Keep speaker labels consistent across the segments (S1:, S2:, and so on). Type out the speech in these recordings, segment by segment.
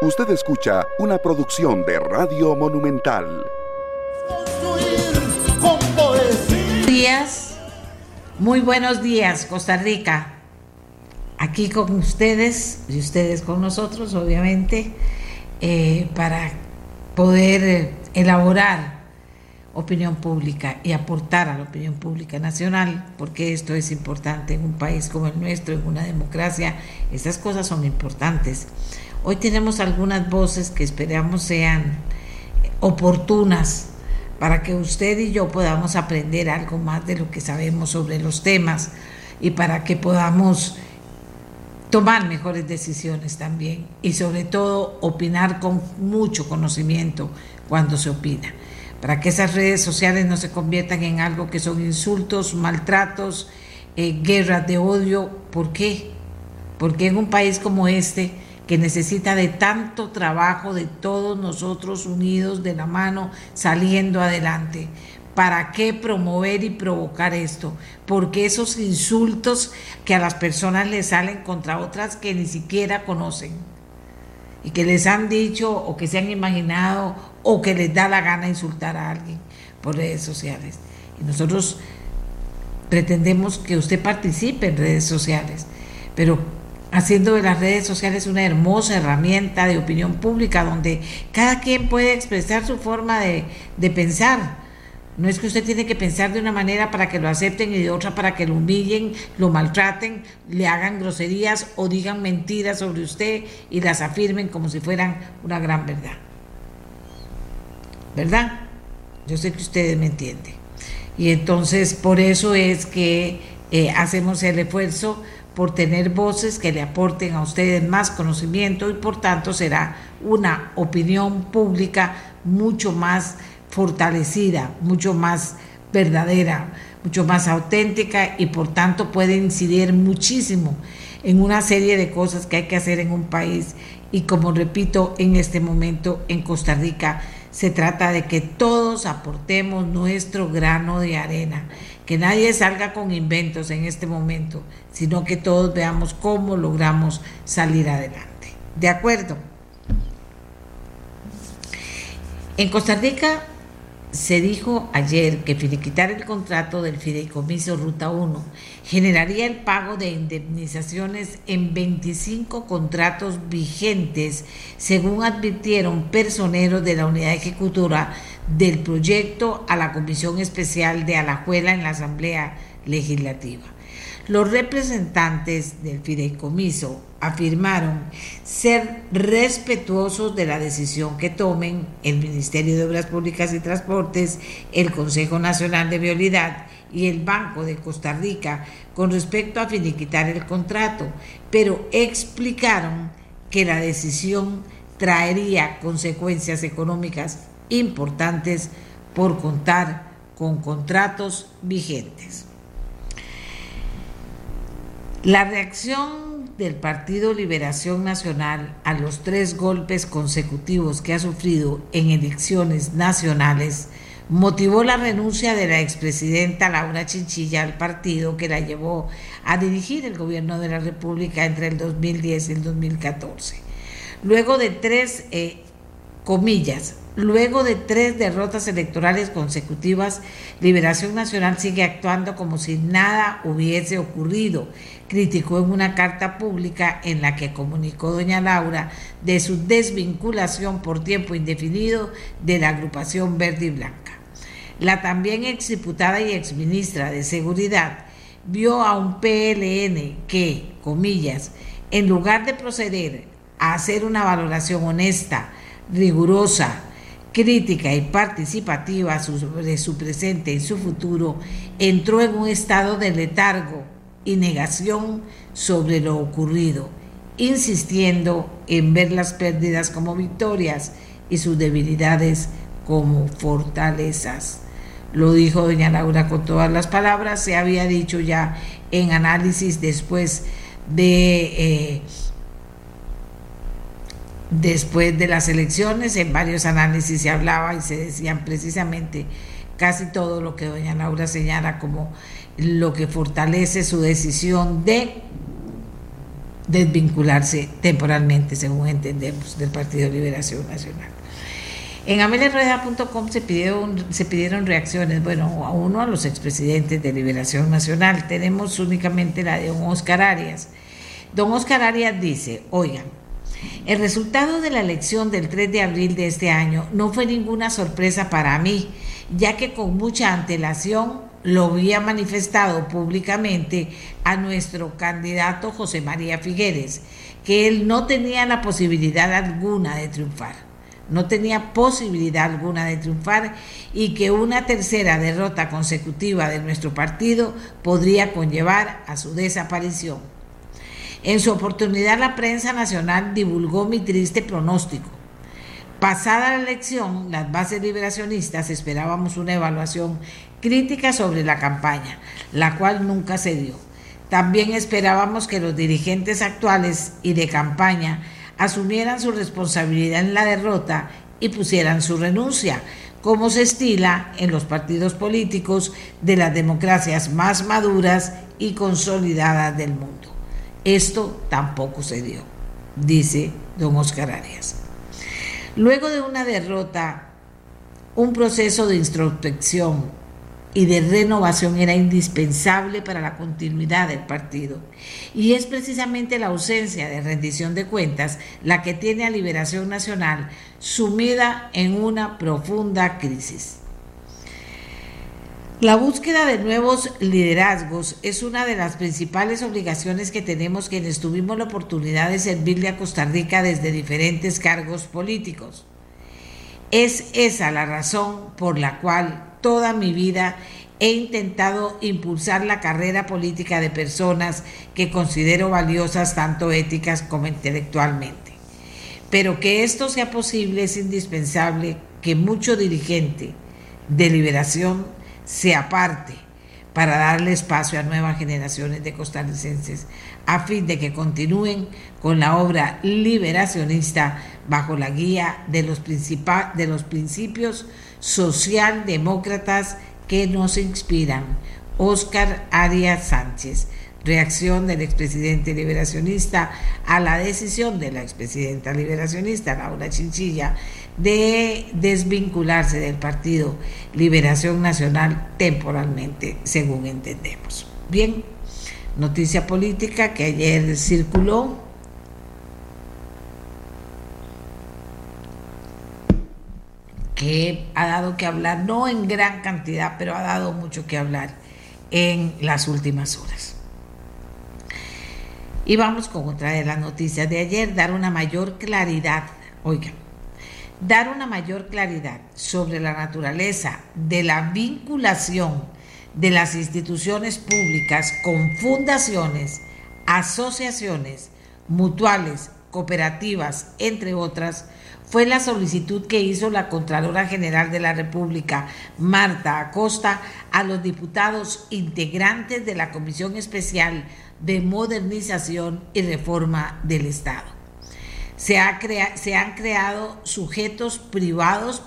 S1: Usted escucha una producción de Radio Monumental.
S2: días, muy buenos días, Costa Rica. Aquí con ustedes y ustedes con nosotros, obviamente, eh, para poder eh, elaborar opinión pública y aportar a la opinión pública nacional, porque esto es importante en un país como el nuestro, en una democracia, estas cosas son importantes. Hoy tenemos algunas voces que esperamos sean oportunas para que usted y yo podamos aprender algo más de lo que sabemos sobre los temas y para que podamos tomar mejores decisiones también y sobre todo opinar con mucho conocimiento cuando se opina, para que esas redes sociales no se conviertan en algo que son insultos, maltratos, eh, guerras de odio. ¿Por qué? Porque en un país como este, que necesita de tanto trabajo de todos nosotros unidos de la mano saliendo adelante. ¿Para qué promover y provocar esto? Porque esos insultos que a las personas les salen contra otras que ni siquiera conocen y que les han dicho o que se han imaginado o que les da la gana insultar a alguien por redes sociales. Y nosotros pretendemos que usted participe en redes sociales, pero haciendo de las redes sociales una hermosa herramienta de opinión pública donde cada quien puede expresar su forma de, pensar. No es que usted tiene que pensar de una manera para que lo acepten y de otra para que lo humillen, lo maltraten, le hagan groserías o digan mentiras sobre usted y las afirmen como si fueran una gran verdad. ¿Verdad? Yo sé que ustedes me entienden. Y entonces por eso es que eh, hacemos el esfuerzo por tener voces que le aporten a ustedes más conocimiento y por tanto será una opinión pública mucho más fortalecida, mucho más verdadera, mucho más auténtica y por tanto puede incidir muchísimo en una serie de cosas que hay que hacer en un país y como repito en este momento en Costa Rica se trata de que todos aportemos nuestro grano de arena que nadie salga con inventos en este momento, sino que todos veamos cómo logramos salir adelante. ¿De acuerdo? En Costa Rica se dijo ayer que finiquitar el contrato del fideicomiso Ruta 1 generaría el pago de indemnizaciones en 25 contratos vigentes, según advirtieron personeros de la unidad ejecutora del proyecto a la Comisión Especial de Alajuela en la Asamblea Legislativa. Los representantes del fideicomiso afirmaron ser respetuosos de la decisión que tomen el Ministerio de Obras Públicas y Transportes, el Consejo Nacional de Vialidad y el Banco de Costa Rica con respecto a finiquitar el contrato, pero explicaron que la decisión traería consecuencias económicas importantes por contar con contratos vigentes. La reacción del Partido Liberación Nacional a los tres golpes consecutivos que ha sufrido en elecciones nacionales motivó la renuncia de la expresidenta Laura Chinchilla al partido que la llevó a dirigir el gobierno de la República entre el 2010 y el 2014. Luego de tres, eh, comillas, Luego de tres derrotas electorales consecutivas, Liberación Nacional sigue actuando como si nada hubiese ocurrido, criticó en una carta pública en la que comunicó doña Laura de su desvinculación por tiempo indefinido de la agrupación verde y blanca. La también exdiputada y exministra de Seguridad vio a un PLN que, comillas, en lugar de proceder a hacer una valoración honesta, rigurosa, crítica y participativa sobre su presente y su futuro, entró en un estado de letargo y negación sobre lo ocurrido, insistiendo en ver las pérdidas como victorias y sus debilidades como fortalezas. Lo dijo doña Laura con todas las palabras, se había dicho ya en análisis después de... Eh, Después de las elecciones, en varios análisis se hablaba y se decían precisamente casi todo lo que doña Laura señala como lo que fortalece su decisión de desvincularse temporalmente, según entendemos, del Partido Liberación Nacional. En ameliarueda.com se pidieron, se pidieron reacciones, bueno, a uno a los expresidentes de Liberación Nacional. Tenemos únicamente la de don Oscar Arias. Don Oscar Arias dice, oigan, el resultado de la elección del 3 de abril de este año no fue ninguna sorpresa para mí, ya que con mucha antelación lo había manifestado públicamente a nuestro candidato José María Figueres, que él no tenía la posibilidad alguna de triunfar no tenía posibilidad alguna de triunfar y que una tercera derrota consecutiva de nuestro partido podría conllevar a su desaparición. En su oportunidad la prensa nacional divulgó mi triste pronóstico. Pasada la elección, las bases liberacionistas esperábamos una evaluación crítica sobre la campaña, la cual nunca se dio. También esperábamos que los dirigentes actuales y de campaña asumieran su responsabilidad en la derrota y pusieran su renuncia, como se estila en los partidos políticos de las democracias más maduras y consolidadas del mundo. Esto tampoco se dio, dice don Oscar Arias. Luego de una derrota, un proceso de introspección y de renovación era indispensable para la continuidad del partido. Y es precisamente la ausencia de rendición de cuentas la que tiene a Liberación Nacional sumida en una profunda crisis. La búsqueda de nuevos liderazgos es una de las principales obligaciones que tenemos quienes tuvimos la oportunidad de servirle a Costa Rica desde diferentes cargos políticos. Es esa la razón por la cual toda mi vida he intentado impulsar la carrera política de personas que considero valiosas tanto éticas como intelectualmente. Pero que esto sea posible es indispensable que mucho dirigente de liberación se aparte para darle espacio a nuevas generaciones de costarricenses a fin de que continúen con la obra liberacionista bajo la guía de los, de los principios socialdemócratas que nos inspiran. Oscar Arias Sánchez. Reacción del expresidente liberacionista a la decisión de la expresidenta liberacionista, Laura Chinchilla, de desvincularse del partido Liberación Nacional temporalmente, según entendemos. Bien, noticia política que ayer circuló que ha dado que hablar, no en gran cantidad, pero ha dado mucho que hablar en las últimas horas. Y vamos con otra de las noticias de ayer, dar una mayor claridad, oigan, dar una mayor claridad sobre la naturaleza de la vinculación de las instituciones públicas con fundaciones, asociaciones, mutuales, cooperativas, entre otras, fue la solicitud que hizo la Contralora General de la República, Marta Acosta, a los diputados integrantes de la Comisión Especial de Modernización y Reforma del Estado. Se, se han creado sujetos privados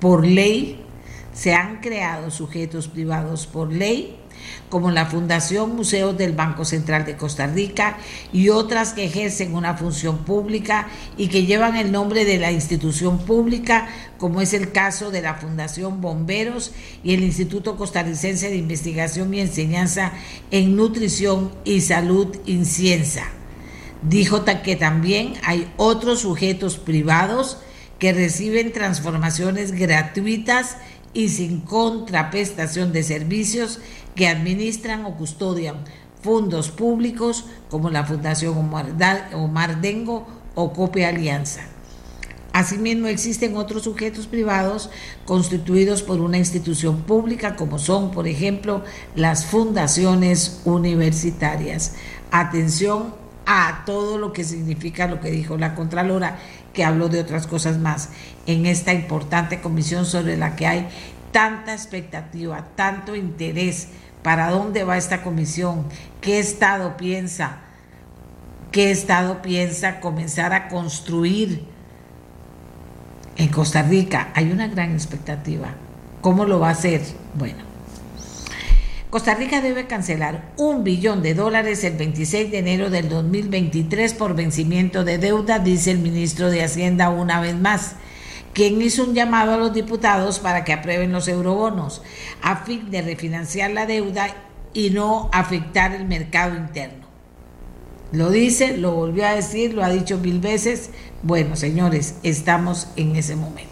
S2: por ley, se han creado sujetos privados por ley como la Fundación Museos del Banco Central de Costa Rica y otras que ejercen una función pública y que llevan el nombre de la institución pública, como es el caso de la Fundación Bomberos y el Instituto Costarricense de Investigación y Enseñanza en Nutrición y Salud Inciensa. Dijo que también hay otros sujetos privados que reciben transformaciones gratuitas y sin contraprestación de servicios que administran o custodian fondos públicos como la Fundación Omar Dengo o Cope Alianza. Asimismo, existen otros sujetos privados constituidos por una institución pública, como son, por ejemplo, las fundaciones universitarias. Atención a todo lo que significa lo que dijo la Contralora, que habló de otras cosas más en esta importante comisión sobre la que hay tanta expectativa, tanto interés, para dónde va esta comisión, qué Estado piensa, qué Estado piensa comenzar a construir en Costa Rica. Hay una gran expectativa. ¿Cómo lo va a hacer? Bueno. Costa Rica debe cancelar un billón de dólares el 26 de enero del 2023 por vencimiento de deuda, dice el ministro de Hacienda una vez más, quien hizo un llamado a los diputados para que aprueben los eurobonos a fin de refinanciar la deuda y no afectar el mercado interno. Lo dice, lo volvió a decir, lo ha dicho mil veces. Bueno, señores, estamos en ese momento.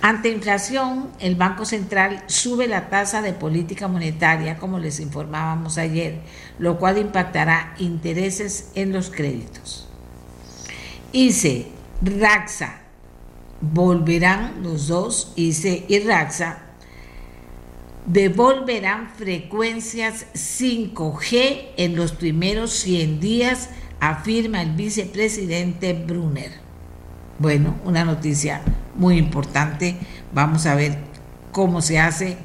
S2: Ante inflación, el Banco Central sube la tasa de política monetaria, como les informábamos ayer, lo cual impactará intereses en los créditos. ICE, RAXA, volverán los dos, ICE y RAXA, devolverán frecuencias 5G en los primeros 100 días, afirma el vicepresidente Brunner. Bueno, una noticia muy importante. Vamos a ver cómo se hace,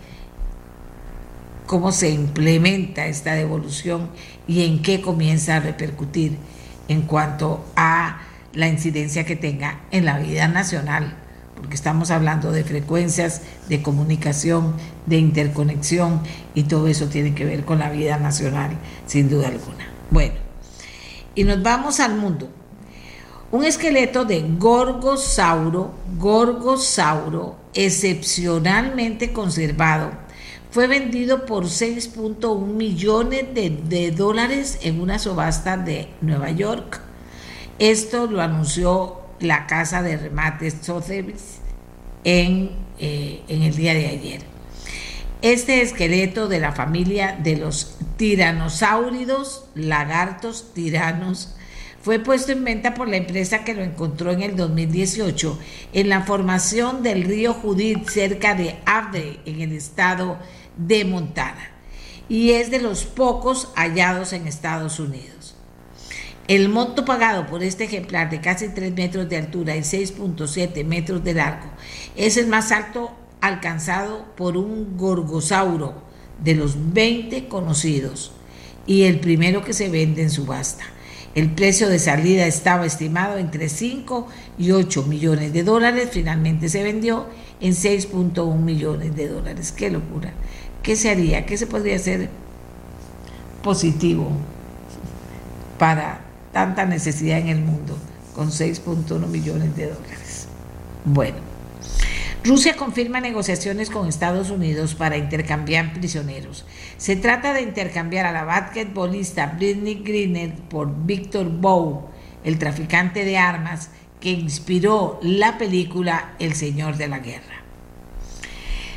S2: cómo se implementa esta devolución y en qué comienza a repercutir en cuanto a la incidencia que tenga en la vida nacional, porque estamos hablando de frecuencias de comunicación, de interconexión y todo eso tiene que ver con la vida nacional, sin duda alguna. Bueno, y nos vamos al mundo. Un esqueleto de gorgosauro, gorgosauro, excepcionalmente conservado, fue vendido por 6.1 millones de, dólares en una subasta de Nueva York. Esto lo anunció la casa de remates Sotheby's en, eh, en el día de ayer. Este esqueleto de la familia de los tiranosáuridos, lagartos tiranos, fue puesto en venta por la empresa que lo encontró en el 2018 en la formación del río Judith cerca de Avde, en el estado de Montana, y es de los pocos hallados en Estados Unidos. El monto pagado por este ejemplar de casi 3 metros de altura y 6.7 metros de largo es el más alto alcanzado por un gorgosauro de los 20 conocidos y el primero que se vende en subasta. El precio de salida estaba estimado entre 5 y 8 millones de dólares. Finalmente se vendió en 6.1 millones de dólares. ¡Qué locura! ¿Qué se haría? ¿Qué se podría hacer positivo para tanta necesidad en el mundo con 6.1 millones de dólares? Bueno. Rusia confirma negociaciones con Estados Unidos para intercambiar prisioneros. Se trata de intercambiar a la basquetbolista Britney Greener por Victor Bow, el traficante de armas que inspiró la película El Señor de la Guerra.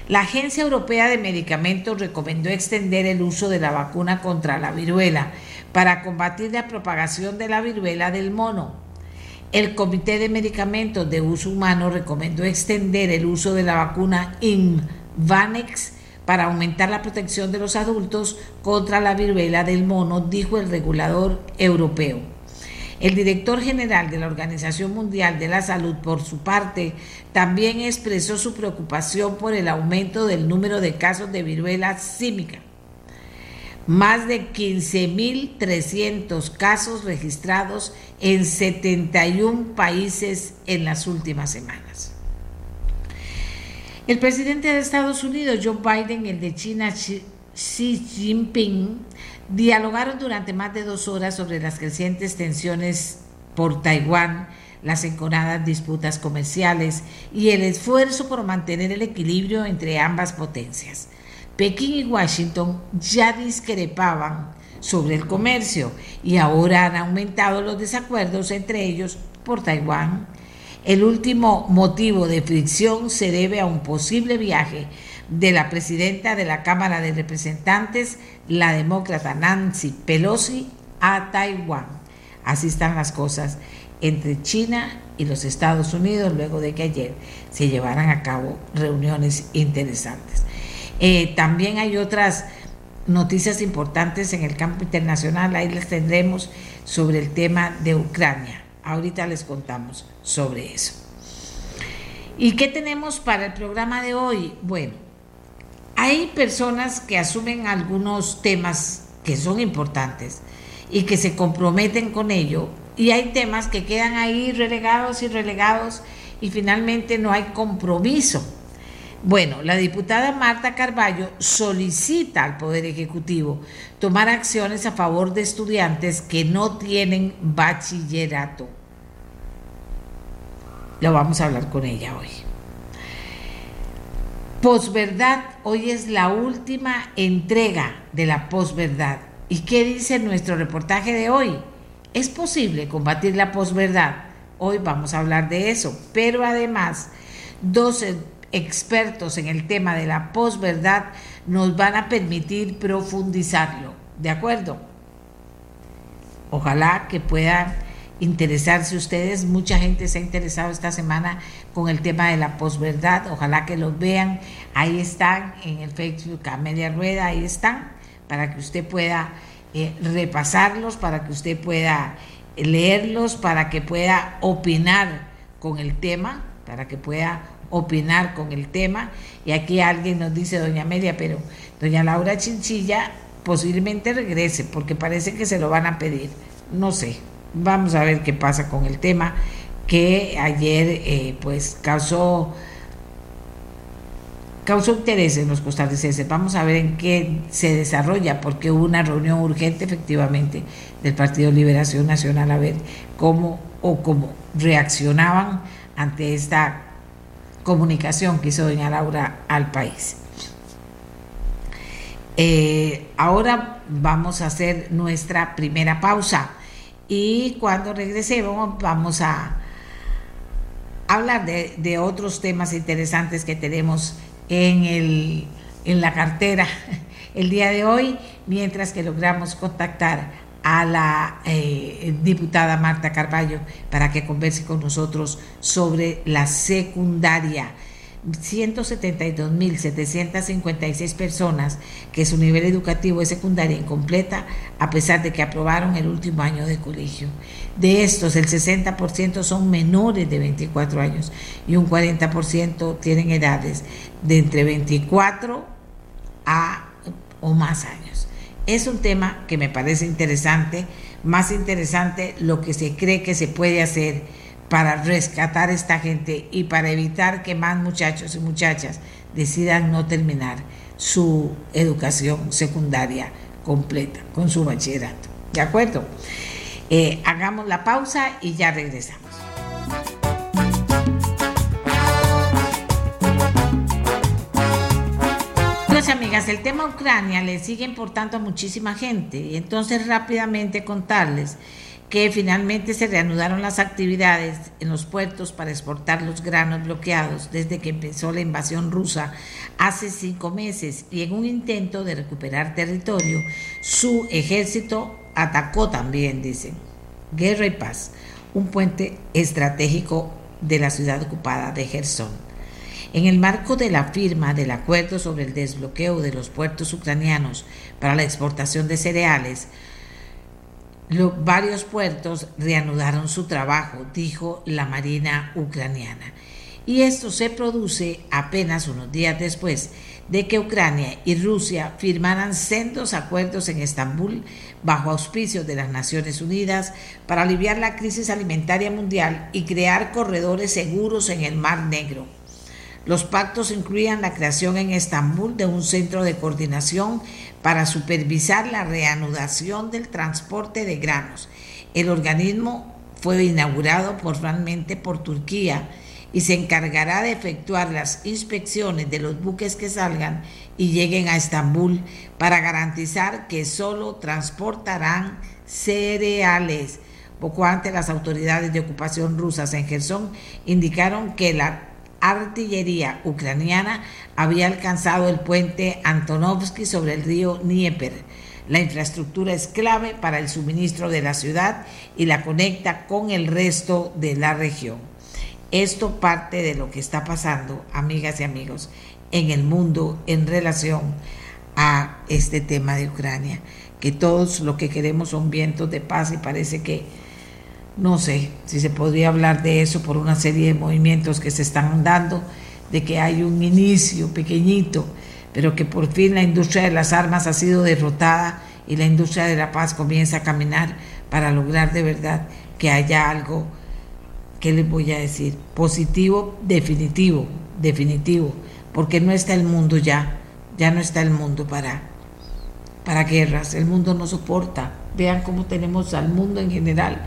S2: La Agencia Europea de Medicamentos recomendó extender el uso de la vacuna contra la viruela para combatir la propagación de la viruela del mono el Comité de Medicamentos de Uso Humano recomendó extender el uso de la vacuna Invanex para aumentar la protección de los adultos contra la viruela del mono, dijo el regulador europeo. El director general de la Organización Mundial de la Salud, por su parte, también expresó su preocupación por el aumento del número de casos de viruela símica más de 15.300 casos registrados en 71 países en las últimas semanas. El presidente de Estados Unidos, Joe Biden, y el de China, Xi Jinping, dialogaron durante más de dos horas sobre las crecientes tensiones por Taiwán, las enconadas disputas comerciales y el esfuerzo por mantener el equilibrio entre ambas potencias. Pekín y Washington ya discrepaban sobre el comercio y ahora han aumentado los desacuerdos entre ellos por Taiwán. El último motivo de fricción se debe a un posible viaje de la presidenta de la Cámara de Representantes, la demócrata Nancy Pelosi, a Taiwán. Así están las cosas entre China y los Estados Unidos luego de que ayer se llevaran a cabo reuniones interesantes. Eh, también hay otras noticias importantes en el campo internacional, ahí les tendremos sobre el tema de Ucrania. Ahorita les contamos sobre eso. ¿Y qué tenemos para el programa de hoy? Bueno, hay personas que asumen algunos temas que son importantes y que se comprometen con ello, y hay temas que quedan ahí relegados y relegados y finalmente no hay compromiso Bueno, la diputada Marta Carballo solicita al Poder Ejecutivo tomar acciones a favor de estudiantes que no tienen bachillerato. Lo vamos a hablar con ella hoy. Posverdad, hoy es la última entrega de la posverdad. ¿Y qué dice nuestro reportaje de hoy? ¿Es posible combatir la posverdad? Hoy vamos a hablar de eso, pero además, dos expertos en el tema de la posverdad nos van a permitir profundizarlo, ¿de acuerdo? Ojalá que puedan interesarse ustedes. Mucha gente se ha interesado esta semana con el tema de la posverdad. Ojalá que los vean. Ahí están en el Facebook a media rueda, ahí están, para que usted pueda eh, repasarlos, para que usted pueda leerlos, para que pueda opinar con el tema, para que pueda opinar con el tema. Y aquí alguien nos dice, doña Amelia, pero doña Laura Chinchilla posiblemente regrese, porque parece que se lo van a pedir. No sé, vamos a ver qué pasa con el tema que ayer eh, pues causó causó interés en los costarricenses. Vamos a ver en qué se desarrolla, porque hubo una reunión urgente efectivamente del Partido Liberación Nacional a ver cómo o cómo reaccionaban ante esta comunicación que hizo doña Laura al país. Eh, ahora vamos a hacer nuestra primera pausa y cuando regresemos vamos a hablar de, de otros temas interesantes que tenemos en, el, en la cartera el día de hoy, mientras que logramos contactar a la eh, diputada Marta Carballo para que converse con nosotros sobre la secundaria. 172.756 personas que su nivel educativo es secundaria incompleta a pesar de que aprobaron el último año de colegio. De estos, el 60% son menores de 24 años y un 40% tienen edades de entre 24 a o más años. Es un tema que me parece interesante, más interesante lo que se cree que se puede hacer para rescatar a esta gente y para evitar que más muchachos y muchachas decidan no terminar su educación secundaria completa con su bachillerato. ¿De acuerdo? Eh, hagamos la pausa y ya regresamos. Pues amigas, el tema Ucrania le sigue importando a muchísima gente. Y entonces rápidamente contarles que finalmente se reanudaron las actividades en los puertos para exportar los granos bloqueados desde que empezó la invasión rusa hace cinco meses. Y en un intento de recuperar territorio, su ejército atacó también, dicen, Guerra y Paz, un puente estratégico de la ciudad ocupada de Gerson. En el marco de la firma del acuerdo sobre el desbloqueo de los puertos ucranianos para la exportación de cereales, varios puertos reanudaron su trabajo, dijo la Marina ucraniana. Y esto se produce apenas unos días después de que Ucrania y Rusia firmaran sendos acuerdos en Estambul bajo auspicio de las Naciones Unidas para aliviar la crisis alimentaria mundial y crear corredores seguros en el Mar Negro. Los pactos incluían la creación en Estambul de un centro de coordinación para supervisar la reanudación del transporte de granos. El organismo fue inaugurado formalmente por Turquía y se encargará de efectuar las inspecciones de los buques que salgan y lleguen a Estambul para garantizar que solo transportarán cereales. Poco antes las autoridades de ocupación rusas en Gerson indicaron que la artillería ucraniana había alcanzado el puente Antonovsky sobre el río Dnieper. La infraestructura es clave para el suministro de la ciudad y la conecta con el resto de la región. Esto parte de lo que está pasando, amigas y amigos, en el mundo en relación a este tema de Ucrania, que todos lo que queremos son vientos de paz y parece que no sé si se podría hablar de eso por una serie de movimientos que se están dando, de que hay un inicio pequeñito, pero que por fin la industria de las armas ha sido derrotada y la industria de la paz comienza a caminar para lograr de verdad que haya algo, ¿qué les voy a decir? Positivo, definitivo, definitivo, porque no está el mundo ya, ya no está el mundo para, para guerras, el mundo no soporta. Vean cómo tenemos al mundo en general.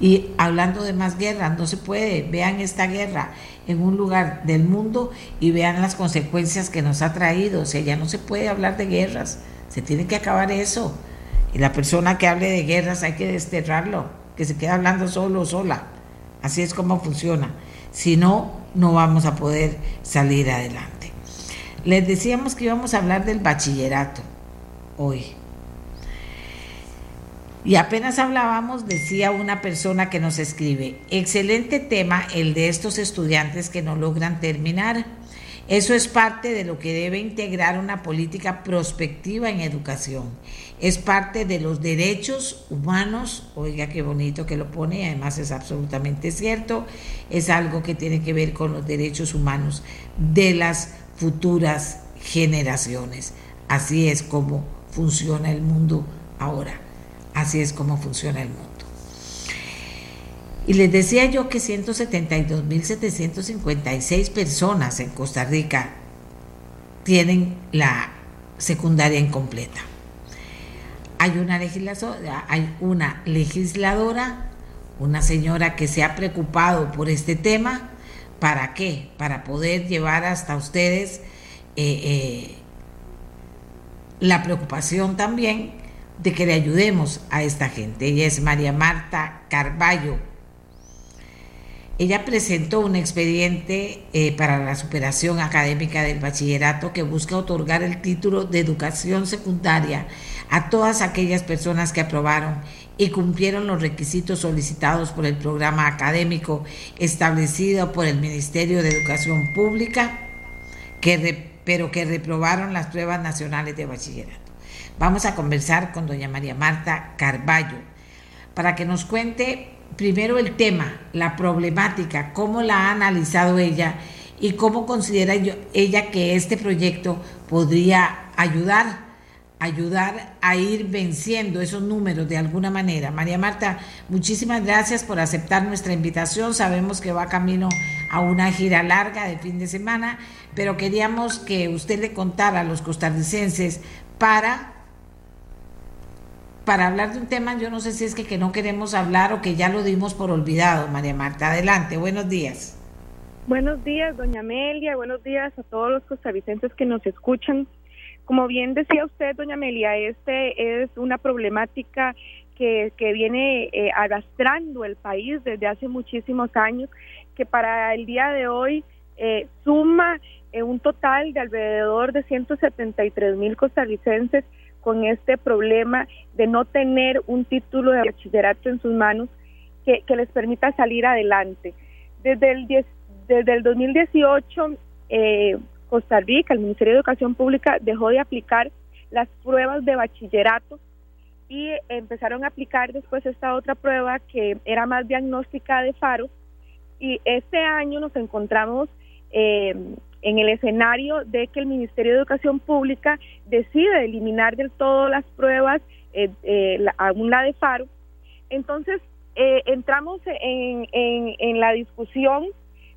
S2: Y hablando de más guerras, no se puede. Vean esta guerra en un lugar del mundo y vean las consecuencias que nos ha traído. O sea, ya no se puede hablar de guerras. Se tiene que acabar eso. Y la persona que hable de guerras hay que desterrarlo, que se quede hablando solo o sola. Así es como funciona. Si no, no vamos a poder salir adelante. Les decíamos que íbamos a hablar del bachillerato hoy. Y apenas hablábamos, decía una persona que nos escribe, excelente tema el de estos estudiantes que no logran terminar. Eso es parte de lo que debe integrar una política prospectiva en educación. Es parte de los derechos humanos, oiga qué bonito que lo pone, además es absolutamente cierto, es algo que tiene que ver con los derechos humanos de las futuras generaciones. Así es como funciona el mundo ahora. Así es como funciona el mundo. Y les decía yo que 172.756 personas en Costa Rica tienen la secundaria incompleta. Hay una, legisladora, hay una legisladora, una señora que se ha preocupado por este tema. ¿Para qué? Para poder llevar hasta ustedes eh, eh, la preocupación también de que le ayudemos a esta gente. Ella es María Marta Carballo. Ella presentó un expediente eh, para la superación académica del bachillerato que busca otorgar el título de educación secundaria a todas aquellas personas que aprobaron y cumplieron los requisitos solicitados por el programa académico establecido por el Ministerio de Educación Pública, pero que reprobaron las pruebas nacionales de bachillerato. Vamos a conversar con doña María Marta Carballo para que nos cuente primero el tema, la problemática, cómo la ha analizado ella y cómo considera ella que este proyecto podría ayudar ayudar a ir venciendo esos números de alguna manera. María Marta, muchísimas gracias por aceptar nuestra invitación. Sabemos que va camino a una gira larga de fin de semana, pero queríamos que usted le contara a los costarricenses para para hablar de un tema, yo no sé si es que, que no queremos hablar o que ya lo dimos por olvidado, María Marta. Adelante, buenos días.
S3: Buenos días, doña Amelia, buenos días a todos los costarricenses que nos escuchan. Como bien decía usted, doña Amelia, este es una problemática que, que viene eh, arrastrando el país desde hace muchísimos años, que para el día de hoy eh, suma eh, un total de alrededor de 173 mil costarricenses con este problema de no tener un título de bachillerato en sus manos que, les permita salir adelante. Desde el, desde el 2018, eh, Costa Rica, el Ministerio de Educación Pública dejó de aplicar las pruebas de bachillerato y empezaron a aplicar después esta otra prueba que era más diagnóstica de FARO y este año nos encontramos eh, en el escenario de que el Ministerio de Educación Pública decide eliminar del todo las pruebas, eh, eh, aún la de FARO, entonces eh, entramos en, en, la discusión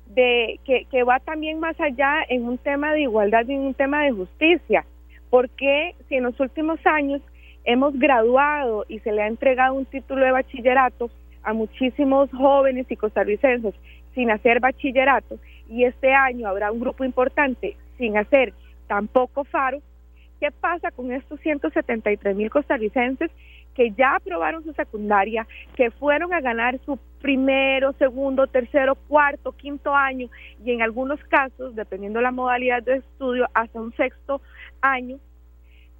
S3: de que, que, va también más allá en un tema de igualdad y en un tema de justicia, porque si en los últimos años hemos graduado y se le ha entregado un título de bachillerato a muchísimos jóvenes y costarricenses sin hacer bachillerato, y este año habrá un grupo importante sin hacer tampoco FARO, ¿qué pasa con estos 173 mil costarricenses que ya aprobaron su secundaria, que fueron a ganar su primero, segundo, tercero, cuarto, quinto año y en algunos casos, dependiendo la modalidad de estudio, hasta un sexto año,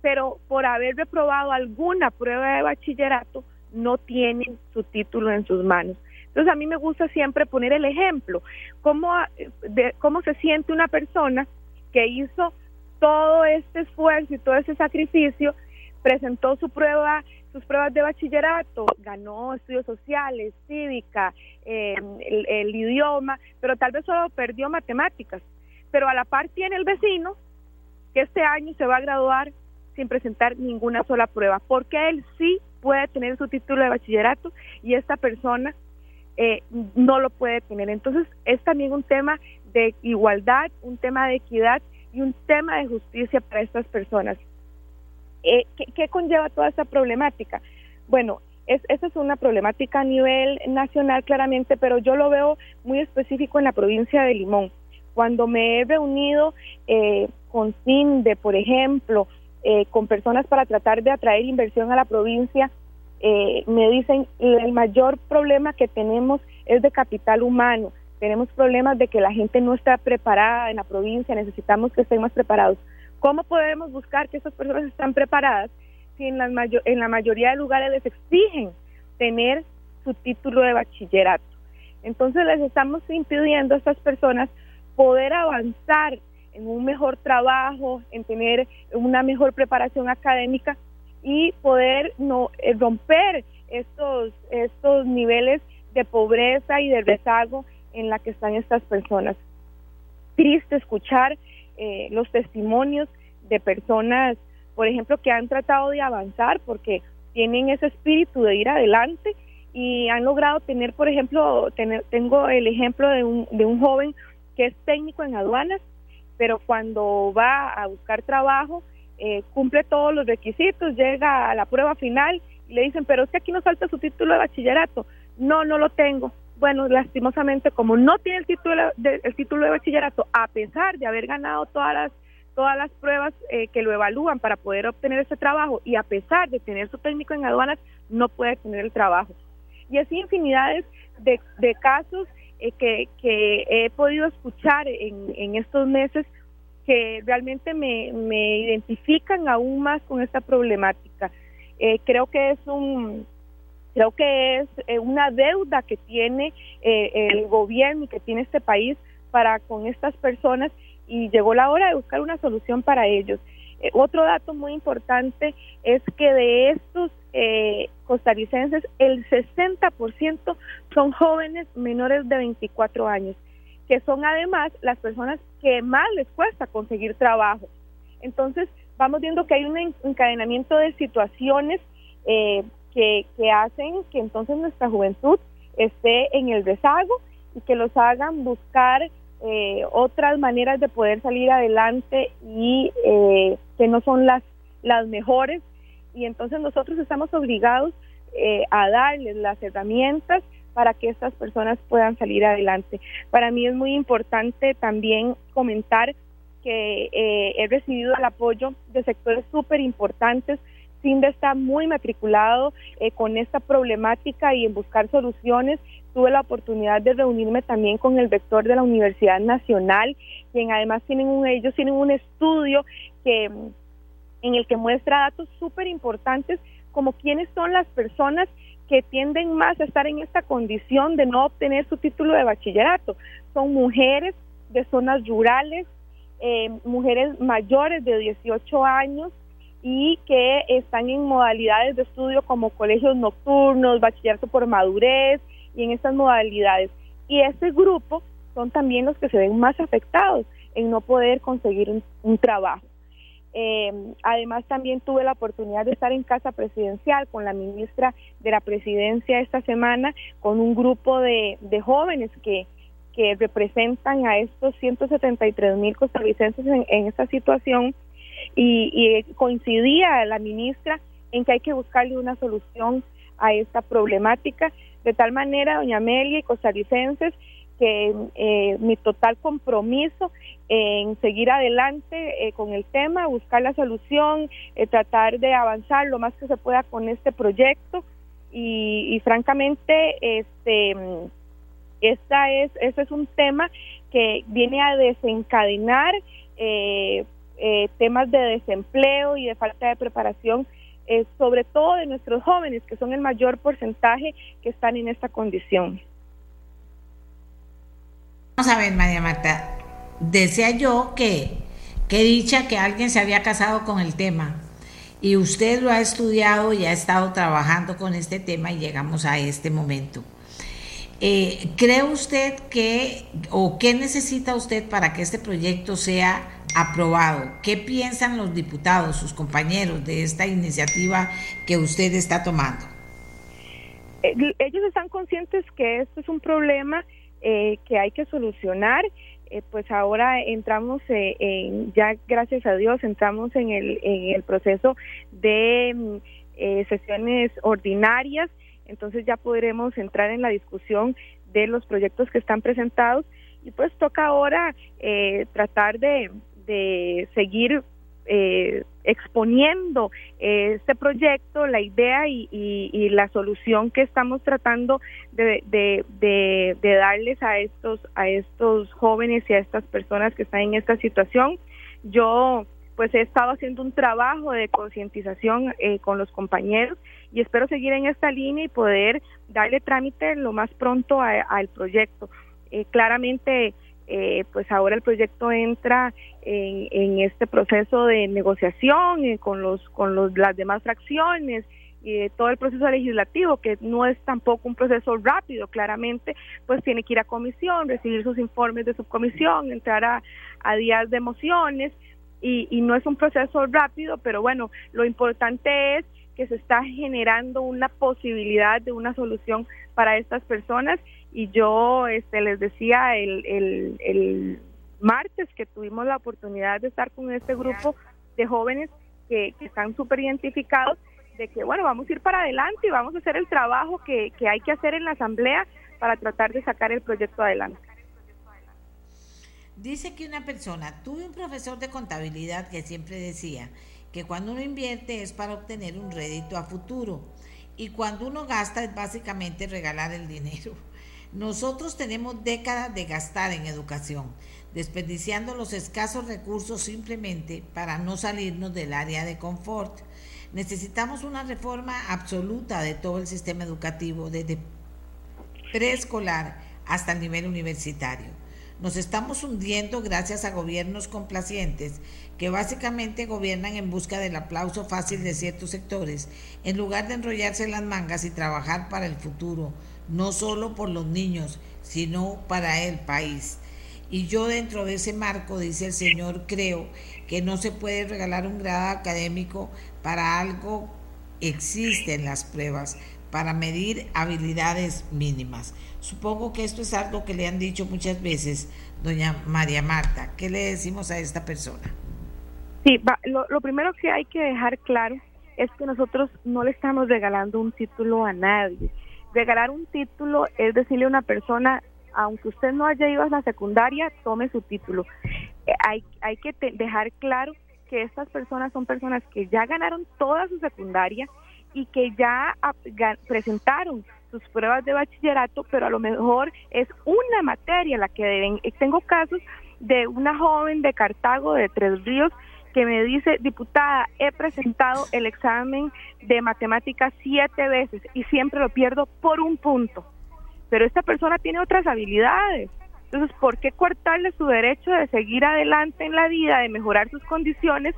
S3: pero por haber reprobado alguna prueba de bachillerato, no tienen su título en sus manos. Entonces a mí me gusta siempre poner el ejemplo, cómo, de, cómo se siente una persona que hizo todo este esfuerzo y todo ese sacrificio, presentó su prueba, sus pruebas de bachillerato, ganó estudios sociales, cívica, em, el, idioma, pero tal vez solo perdió matemáticas. Pero a la par tiene el vecino que este año se va a graduar sin presentar ninguna sola prueba, porque él sí puede tener su título de bachillerato y esta persona eh, no lo puede tener. Entonces es también un tema de igualdad, un tema de equidad y un tema de justicia para estas personas. Eh, ¿qué, conlleva toda esta problemática? Bueno, es, esa es una problemática a nivel nacional claramente, pero yo lo veo muy específico en la provincia de Limón. Cuando me he reunido eh, con CINDE, por ejemplo, eh, con personas para tratar de atraer inversión a la provincia, eh, me dicen el mayor problema que tenemos es de capital humano. Tenemos problemas de que la gente no está preparada en la provincia, necesitamos que estén más preparados. ¿Cómo podemos buscar que esas personas estén preparadas si en, en la mayoría de lugares les exigen tener su título de bachillerato? Entonces les estamos impidiendo a estas personas poder avanzar en un mejor trabajo, en tener una mejor preparación académica y poder no eh, romper estos estos niveles de pobreza y de rezago en la que están estas personas. Triste escuchar eh, los testimonios de personas, por ejemplo, que han tratado de avanzar porque tienen ese espíritu de ir adelante y han logrado tener, por ejemplo, tener, tengo el ejemplo de un, de un joven que es técnico en aduanas, pero cuando va a buscar trabajo, eh, cumple todos los requisitos, llega a la prueba final y le dicen, pero es que aquí nos falta su título de bachillerato. No, no lo tengo. Bueno, lastimosamente, como no tiene el título de, el título de bachillerato, a pesar de haber ganado todas las todas las pruebas eh, que lo evalúan para poder obtener ese trabajo y a pesar de tener su técnico en aduanas, no puede tener el trabajo. Y así infinidades de, de casos eh, que, que, he podido escuchar en, en estos meses que realmente me, me, identifican aún más con esta problemática. Eh, creo que es un creo que es eh, una deuda que tiene el gobierno y que tiene este país para con estas personas y llegó la hora de buscar una solución para ellos. otro dato muy importante es que de estos eh, costarricenses, el 60% son jóvenes menores de 24 años, que son además las personas que más les cuesta conseguir trabajo. Entonces, vamos viendo que hay un encadenamiento de situaciones eh, que, hacen que entonces nuestra juventud esté en el rezago y que los hagan buscar eh, otras maneras de poder salir adelante y eh, que no son las, las mejores y entonces nosotros estamos obligados eh, a darles las herramientas para que estas personas puedan salir adelante. Para mí es muy importante también comentar que eh, he recibido el apoyo de sectores súper importantes. CINDE está muy matriculado eh, con esta problemática y en buscar soluciones. Tuve la oportunidad de reunirme también con el rector de la Universidad Nacional, quien además tienen un, ellos tienen un estudio que en el que muestra datos súper importantes como quiénes son las personas que tienden más a estar en esta condición de no obtener su título de bachillerato. Son mujeres de zonas rurales, eh, mujeres mayores de 18 años y que están en modalidades de estudio como colegios nocturnos, bachillerato por madurez y en estas modalidades. Y ese grupo son también los que se ven más afectados en no poder conseguir un trabajo. Eh, además, también tuve la oportunidad de estar en casa presidencial con la ministra de la presidencia esta semana, con un grupo de, jóvenes que, que representan a estos 173 mil costarricenses en, esta situación. Y, y coincidía la ministra en que hay que buscarle una solución a esta problemática, de tal manera, doña Amelia y costarricenses, que eh, mi total compromiso en seguir adelante eh, con el tema, buscar la solución, eh, tratar de avanzar lo más que se pueda con este proyecto y, francamente este esta es este es un tema que viene a desencadenar temas de desempleo y de falta de preparación sobre todo de nuestros jóvenes que son el mayor porcentaje que están en esta condición.
S2: Vamos a ver, María Marta, decía yo que, que dicha que alguien se había casado con el tema y usted lo ha estudiado y ha estado trabajando con este tema y llegamos a este momento. Eh, ¿Cree usted que o qué necesita usted para que este proyecto sea aprobado? ¿Qué piensan los diputados, sus compañeros de esta iniciativa que usted está tomando?
S3: Eh, ellos están conscientes que esto es un problema eh, que hay que solucionar eh, pues ahora entramos en, ya gracias a Dios, entramos en el, en el proceso de mm, sesiones ordinarias, entonces ya podremos entrar en la discusión de los proyectos que están presentados. Y pues toca ahora tratar de, de seguir eh, exponiendo eh, este proyecto, la idea y, la solución que estamos tratando de, darles a estos, a estos jóvenes y a estas personas que están en esta situación. Yo pues he estado haciendo un trabajo de concientización eh, con los compañeros y espero seguir en esta línea y poder darle trámite lo más pronto al proyecto. claramente eh, pues ahora el proyecto entra en, este proceso de negociación eh, con los con los, las demás fracciones y todo el proceso legislativo que no es tampoco un proceso rápido claramente pues tiene que ir a comisión recibir sus informes de subcomisión entrar a, a días de mociones y, y no es un proceso rápido pero bueno lo importante es que se está generando una posibilidad de una solución para estas personas y yo este, les decía el, martes que tuvimos la oportunidad de estar con este grupo de jóvenes que, están súper identificados de que bueno vamos a ir para adelante y vamos a hacer el trabajo que, que hay que hacer en la asamblea para tratar de sacar el proyecto adelante.
S2: Dice que una persona, tuve un profesor de contabilidad que siempre decía, que cuando uno invierte es para obtener un rédito a futuro y cuando uno gasta es básicamente regalar el dinero. Nosotros tenemos décadas de gastar en educación, desperdiciando los escasos recursos simplemente para no salirnos del área de confort. Necesitamos una reforma absoluta de todo el sistema educativo, desde preescolar hasta el nivel universitario. Nos estamos hundiendo gracias a gobiernos complacientes que básicamente gobiernan en busca del aplauso fácil de ciertos sectores, en lugar de enrollarse las mangas y trabajar para el futuro, no solo por los niños, sino para el país. Y yo dentro de ese marco, dice el Señor, creo que no se puede regalar un grado académico para algo existen las pruebas para medir habilidades mínimas. Supongo que esto es algo que le han dicho muchas veces, doña María Marta. ¿Qué le decimos a esta persona?
S3: Sí, lo, primero que hay que dejar claro es que nosotros no le estamos regalando un título a nadie. Regalar un título es decirle a una persona, aunque usted no haya ido a la secundaria, tome su título. Eh, hay, que dejar claro que estas personas son personas que ya ganaron toda su secundaria y que ya presentaron sus pruebas de bachillerato, pero a lo mejor es una materia la que deben. Eh, tengo casos de una joven de Cartago, de Tres Ríos, que me dice, diputada, he presentado el examen de matemáticas siete veces y siempre lo pierdo por un punto. Pero esta persona tiene otras habilidades. Entonces, ¿por qué cortarle su derecho de seguir adelante en la vida, de mejorar sus condiciones?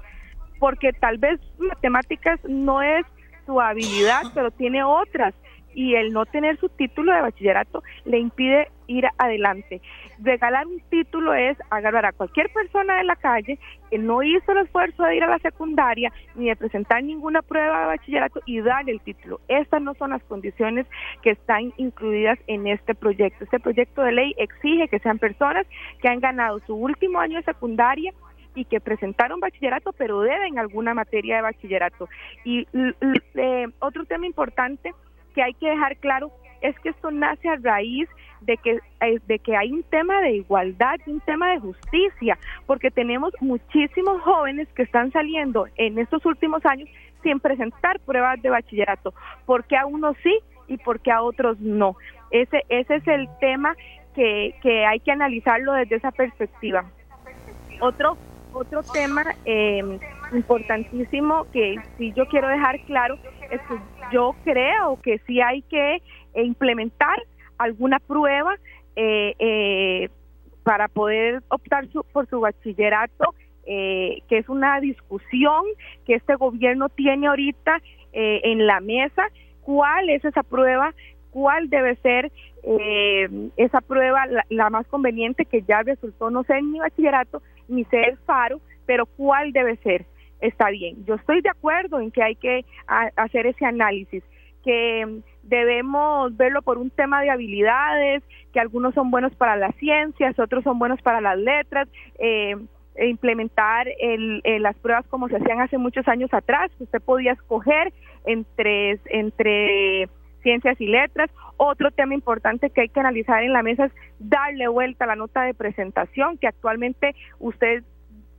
S3: Porque tal vez matemáticas no es su habilidad, pero tiene otras y el no tener su título de bachillerato le impide ir adelante. Regalar un título es agarrar a cualquier persona de la calle que no hizo el esfuerzo de ir a la secundaria ni de presentar ninguna prueba de bachillerato y darle el título. Estas no son las condiciones que están incluidas en este proyecto. Este proyecto de ley exige que sean personas que han ganado su último año de secundaria y que presentaron bachillerato, pero deben alguna materia de bachillerato. Y eh, otro tema importante que hay que dejar claro es que esto nace a raíz de que, eh, de que hay un tema de igualdad, un tema de justicia, porque tenemos muchísimos jóvenes que están saliendo en estos últimos años sin presentar pruebas de bachillerato, porque a unos sí y porque a otros no. Ese, ese es el tema que, que hay que analizarlo desde esa perspectiva. Otro, otro tema eh, importantísimo que sí yo quiero dejar claro es que yo creo que sí hay que eh, implementar alguna prueba eh, eh, para poder optar por su bachillerato, que es una discusión que este gobierno tiene ahorita en la mesa. ¿Cuál es esa prueba? ¿Cuál debe ser esa prueba la, la, más conveniente que ya resultó no ser ni bachillerato ni ser faro, pero cuál debe ser? está bien. Yo estoy de acuerdo en que hay que hacer ese análisis, que debemos verlo por un tema de habilidades, que algunos son buenos para las ciencias, otros son buenos para las letras. Eh, e implementar el, las pruebas como se hacían hace muchos años atrás, que usted podía escoger entre, entre ciencias y letras. Otro tema importante que hay que analizar en la mesa es darle vuelta a la nota de presentación, que actualmente usted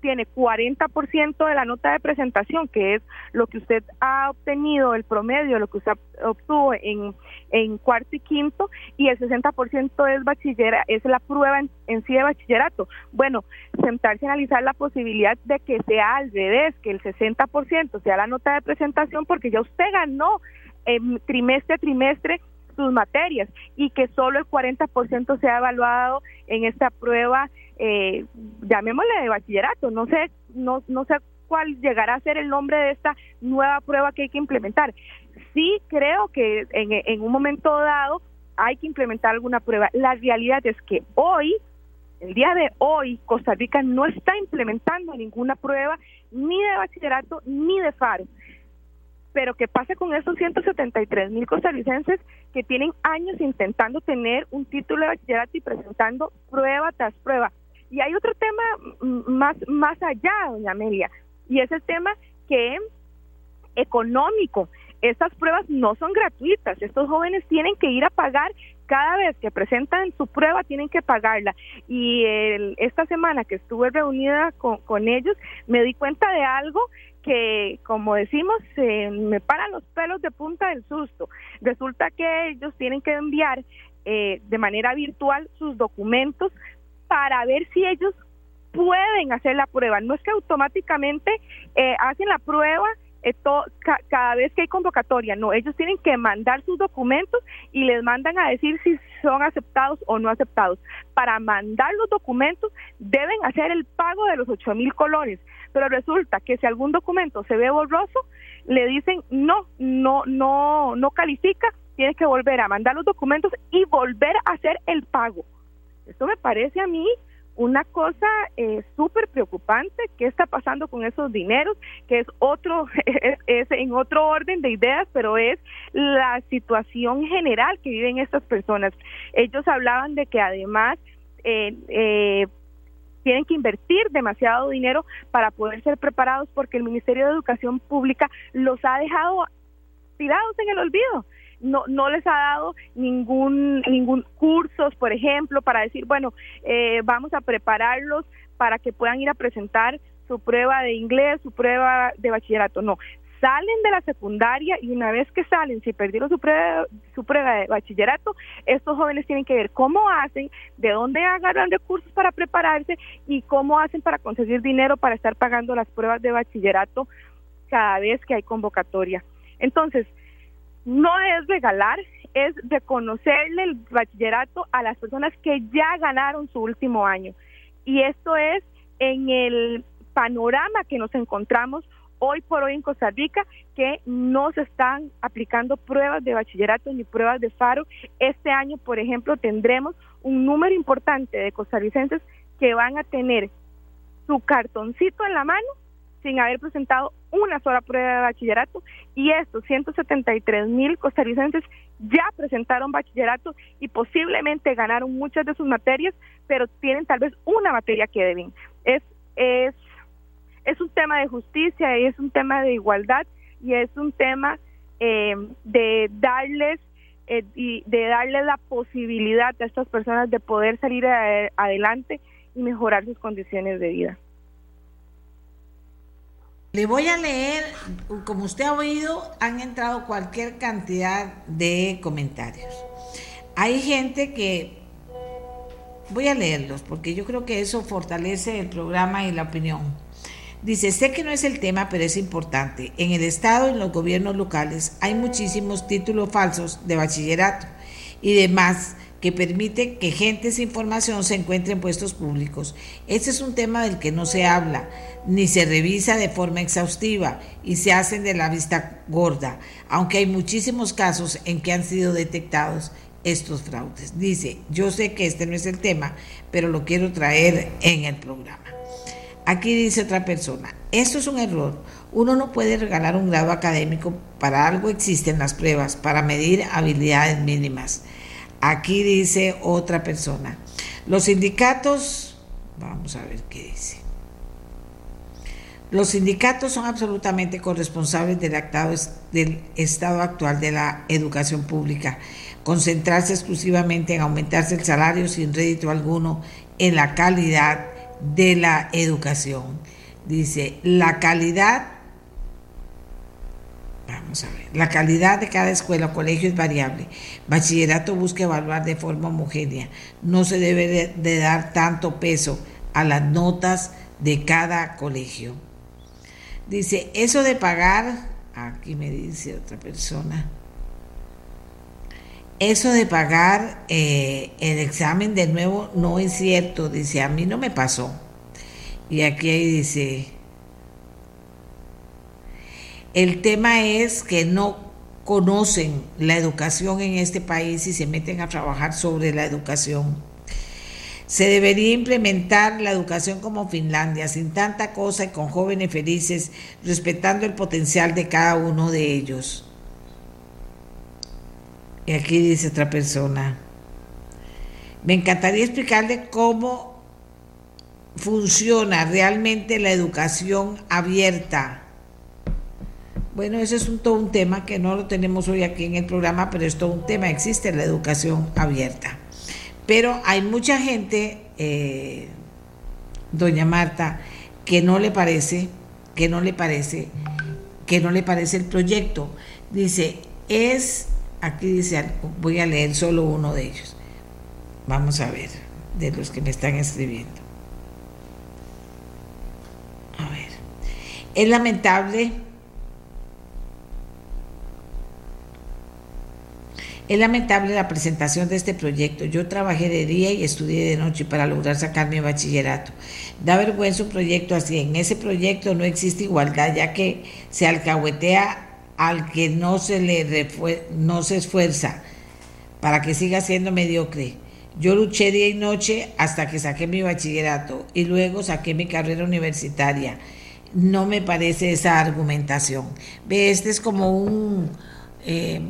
S3: tiene 40% de la nota de presentación, que es lo que usted ha obtenido, el promedio, lo que usted obtuvo en, en cuarto y quinto, y el 60% es bachillera, es la prueba en, sí de bachillerato. Bueno, sentarse a analizar la posibilidad de que sea al revés, que el 60% sea la nota de presentación, porque ya usted ganó trimestre a trimestre sus materias y que solo el 40% sea evaluado en esta prueba eh, llamémosle de bachillerato, no sé, no, no sé cuál llegará a ser el nombre de esta nueva prueba que hay que implementar. Sí creo que en, en un momento dado hay que implementar alguna prueba. La realidad es que hoy, el día de hoy, Costa Rica no está implementando ninguna prueba ni de bachillerato ni de FARO. Pero ¿qué pasa con esos 173 mil costarricenses que tienen años intentando tener un título de bachillerato y presentando prueba tras prueba? Y hay otro tema más, más allá, doña Amelia, y es el tema que económico. Estas pruebas no son gratuitas. Estos jóvenes tienen que ir a pagar cada vez que presentan su prueba, tienen que pagarla. Y esta semana que estuve reunida con, con, ellos, me di cuenta de algo que, como decimos, me paran los pelos de punta del susto. Resulta que ellos tienen que enviar eh, de manera virtual sus documentos para ver si ellos pueden hacer la prueba. No es que automáticamente eh, hacen la prueba eh, cada vez que hay convocatoria, no, ellos tienen que mandar sus documentos y les mandan a decir si son aceptados o no aceptados. Para mandar los documentos deben hacer el pago de los ocho mil colores, pero resulta que si algún documento se ve borroso, le dicen no, no, no, no califica, tiene que volver a mandar los documentos y volver a hacer el pago. Esto me parece a mí una cosa eh, súper preocupante. ¿Qué está pasando con esos dineros? Que es otro, es, en otro orden de ideas, pero es la situación general que viven estas personas. Ellos hablaban de que además eh, eh, tienen que invertir demasiado dinero para poder ser preparados porque el Ministerio de Educación Pública los ha dejado tirados en el olvido no, no les ha dado ningún, ningún cursos, por ejemplo, para decir, bueno, eh, vamos a prepararlos para que puedan ir a presentar su prueba de inglés, su prueba de bachillerato. No, salen de la secundaria y una vez que salen, si perdieron su prueba, su prueba de bachillerato, estos jóvenes tienen que ver cómo hacen, de dónde agarran recursos para prepararse y cómo hacen para conseguir dinero para estar pagando las pruebas de bachillerato cada vez que hay convocatoria. Entonces, no es regalar, es reconocerle el bachillerato a las personas que ya ganaron su último año. Y esto es en el panorama que nos encontramos hoy por hoy en Costa Rica, que no se están aplicando pruebas de bachillerato ni pruebas de faro. Este año, por ejemplo, tendremos un número importante de costarricenses que van a tener su cartoncito en la mano sin haber presentado una sola prueba de bachillerato y estos 173 mil costarricenses ya presentaron bachillerato y posiblemente ganaron muchas de sus materias, pero tienen tal vez una materia que deben. Es, es, es un tema de justicia es un tema de igualdad y es un tema eh, de darles eh, de darles la posibilidad a estas personas de poder salir adelante y mejorar sus condiciones de vida.
S2: Le voy a leer, como usted ha oído, han entrado cualquier cantidad de comentarios. Hay gente que, voy a leerlos porque yo creo que eso fortalece el programa y la opinión. Dice, sé que no es el tema, pero es importante. En el Estado y en los gobiernos locales hay muchísimos títulos falsos de bachillerato y demás que permite que gente sin formación se encuentre en puestos públicos. Este es un tema del que no se habla, ni se revisa de forma exhaustiva y se hacen de la vista gorda, aunque hay muchísimos casos en que han sido detectados estos fraudes. Dice, yo sé que este no es el tema, pero lo quiero traer en el programa. Aquí dice otra persona, esto es un error. Uno no puede regalar un grado académico, para algo existen las pruebas, para medir habilidades mínimas. Aquí dice otra persona, los sindicatos, vamos a ver qué dice. Los sindicatos son absolutamente corresponsables del, del estado actual de la educación pública, concentrarse exclusivamente en aumentarse el salario sin rédito alguno en la calidad de la educación. Dice, la calidad, vamos a ver, la calidad de cada escuela o colegio es variable. Bachillerato busca evaluar de forma homogénea. No se debe de, dar tanto peso a las notas de cada colegio. Dice, eso de pagar, aquí me dice otra persona, eso de pagar eh, el examen de nuevo no es cierto, dice, a mí no me pasó. Y aquí dice, el tema es que no conocen la educación en este país y se meten a trabajar sobre la educación. Se debería implementar la educación como Finlandia, sin tanta cosa y con jóvenes felices, respetando el potencial de cada uno de ellos. Y aquí dice otra persona, me encantaría explicarle cómo funciona realmente la educación abierta. Bueno, ese es un, todo un tema que no lo tenemos hoy aquí en el programa, pero es todo un tema, existe la educación abierta. Pero hay mucha gente, eh, doña Marta, que no le parece, que no le parece, que no le parece el proyecto. Dice, es Aquí dice, voy a leer solo uno de ellos. Vamos a ver, de los que me están escribiendo. A ver. Es lamentable. Es lamentable la presentación de este proyecto. Yo trabajé de día y estudié de noche para lograr sacar mi bachillerato. Da vergüenza un proyecto así. En ese proyecto no existe igualdad, ya que se alcahuetea al que no se le no se esfuerza para que siga siendo mediocre. Yo luché día y noche hasta que saqué mi bachillerato y luego saqué mi carrera universitaria. No me parece esa argumentación. Este es como un em,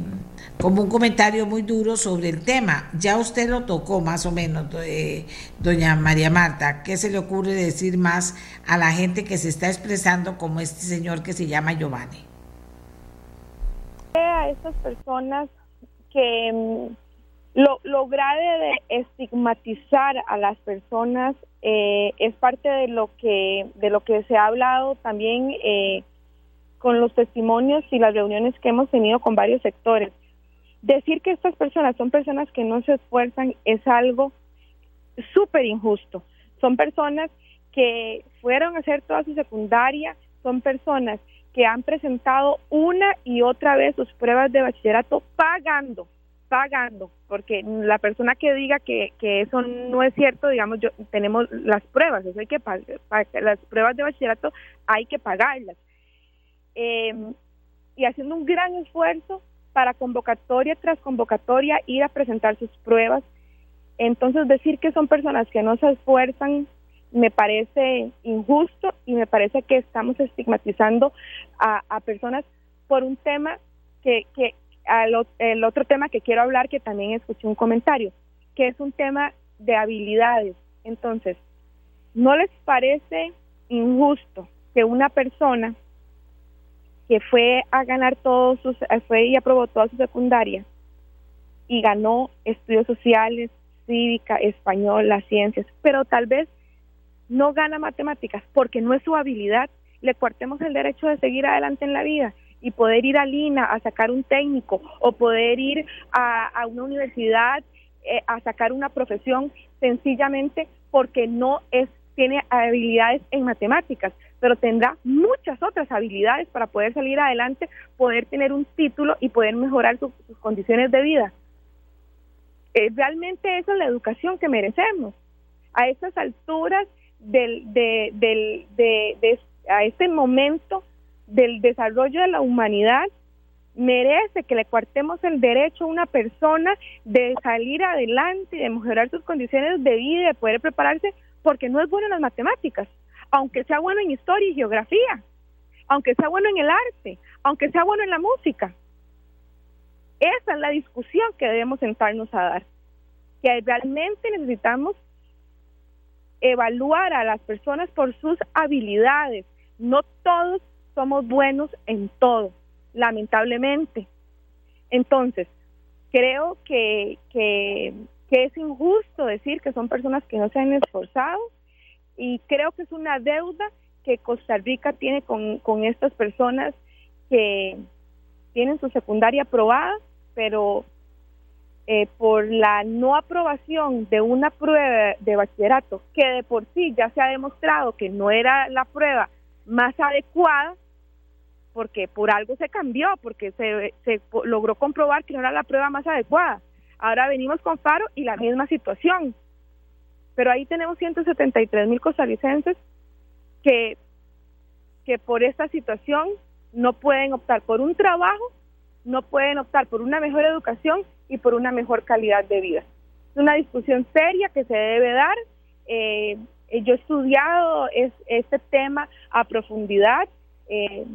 S2: como un comentario muy duro sobre el tema. Ya usted lo tocó más o menos, eh, doña María Marta. ¿Qué se le ocurre decir más a la gente que se está expresando como este señor que se llama Giovanni?
S3: a estas personas que mm, lo, lograr de estigmatizar a las personas eh, es parte de lo que de lo que se ha hablado también eh, con los testimonios y las reuniones que hemos tenido con varios sectores. Decir que estas personas son personas que no se esfuerzan es algo súper injusto. Son personas que fueron a hacer toda su secundaria, son personas que han presentado una y otra vez sus pruebas de bachillerato pagando, pagando, porque la persona que diga que, eso no es cierto, digamos, yo tenemos las pruebas, eso hay que las pruebas de bachillerato hay que pagarlas. Em, y haciendo un gran esfuerzo para convocatoria tras convocatoria ir a presentar sus pruebas. Entonces decir que son personas que no se esfuerzan me parece injusto y me parece que estamos estigmatizando a, personas por un tema que, que el otro tema que quiero hablar, que también escuché un comentario, que es un tema de habilidades. Entonces, ¿no les parece injusto que una persona que fue a ganar todos sus, fue y aprobó toda su secundaria y ganó estudios sociales, cívica, español, las ciencias, pero tal vez no gana matemáticas porque no es su habilidad, le cuartemos el derecho de seguir adelante en la vida y poder ir a Lina a sacar un técnico o poder ir a, una universidad eh, a sacar una profesión sencillamente porque no es tiene habilidades en matemáticas, pero tendrá muchas otras habilidades para poder salir adelante, poder tener un título y poder mejorar sus condiciones de vida. Es realmente esa es la educación que merecemos. A estas alturas del, de, del, de, a este momento del desarrollo de la humanidad merece que le cuartemos el derecho a una persona de salir adelante y de mejorar sus condiciones de vida de poder prepararse porque no es bueno en las matemáticas. Aunque sea bueno en historia y geografía, aunque sea bueno en el arte, aunque sea bueno en la música. Esa es la discusión que debemos sentarnos a dar, que realmente necesitamos evaluar a las personas por sus habilidades. No todos somos buenos en todo, lamentablemente. Entonces, creo que, que, es injusto decir que son personas que no se han esforzado y creo que es una deuda que Costa Rica tiene con, con estas personas que tienen su secundaria aprobada, pero eh, por la no aprobación de una prueba de bachillerato que de por sí ya se ha demostrado que no era la prueba más adecuada, porque por algo se cambió, porque se, se logró comprobar que no era la prueba más adecuada. Ahora venimos con Faro y la misma situación. Pero ahí tenemos 173 mil costarricenses que, que por esta situación no pueden optar por un trabajo, no pueden optar por una mejor educación y por una mejor calidad de vida. Es una discusión seria que se debe dar. Eh, yo he estudiado este tema a profundidad. Eh,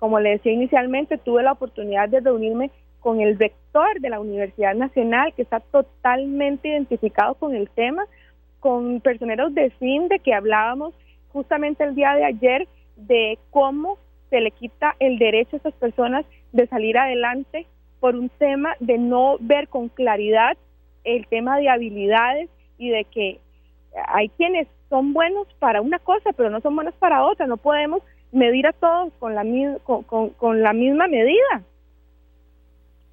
S3: como le decía inicialmente, tuve la oportunidad de reunirme con el rector de la Universidad Nacional, que está totalmente identificado con el tema, con personeros de CINDE, que hablábamos justamente el día de ayer de cómo se le quita el derecho a esas personas de salir adelante por un tema de no ver con claridad el tema de habilidades y de que hay quienes son buenos para una cosa, pero no son buenos para otra. No podemos medir a todos con la, con, la misma medida.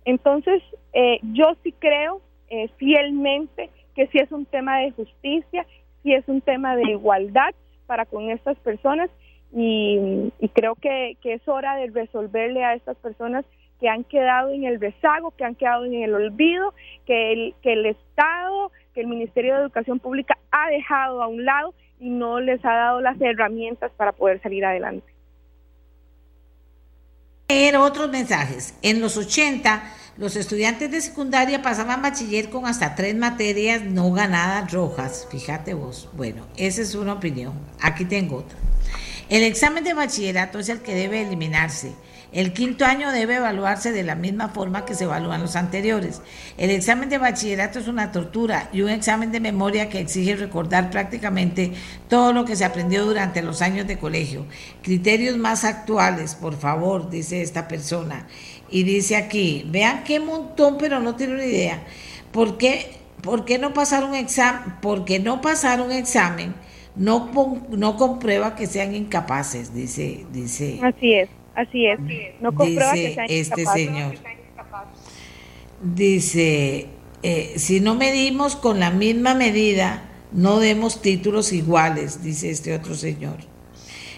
S3: Entonces, eh, yo sí creo eh, fielmente que sí es un tema de justicia, sí es un tema de igualdad para con estas personas y, y creo que, que es hora de resolverle a estas personas que han quedado en el rezago, que han quedado en el olvido, que el, que el Estado, que el Ministerio de Educación Pública ha dejado a un lado y no les ha dado las herramientas para poder salir adelante.
S2: Otros mensajes. En los 80, los estudiantes de secundaria pasaban bachiller con hasta tres materias no ganadas rojas. Fíjate vos. Bueno, esa es una opinión. Aquí tengo otra. El examen de bachillerato es el que debe eliminarse el quinto año debe evaluarse de la misma forma que se evalúan los anteriores. El examen de bachillerato es una tortura y un examen de memoria que exige recordar prácticamente todo lo que se aprendió durante los años de colegio. Criterios más actuales, por favor, dice esta persona. Y dice aquí, vean qué montón, pero no tiene una idea. ¿Por qué, por qué no pasar un examen? Porque no pasar un examen no, comprueba que sean incapaces, dice, dice.
S3: Así es. Así es. No comprueba
S2: Dice este señor. Dice, eh, si no medimos con la misma medida, no demos títulos iguales, dice este otro señor.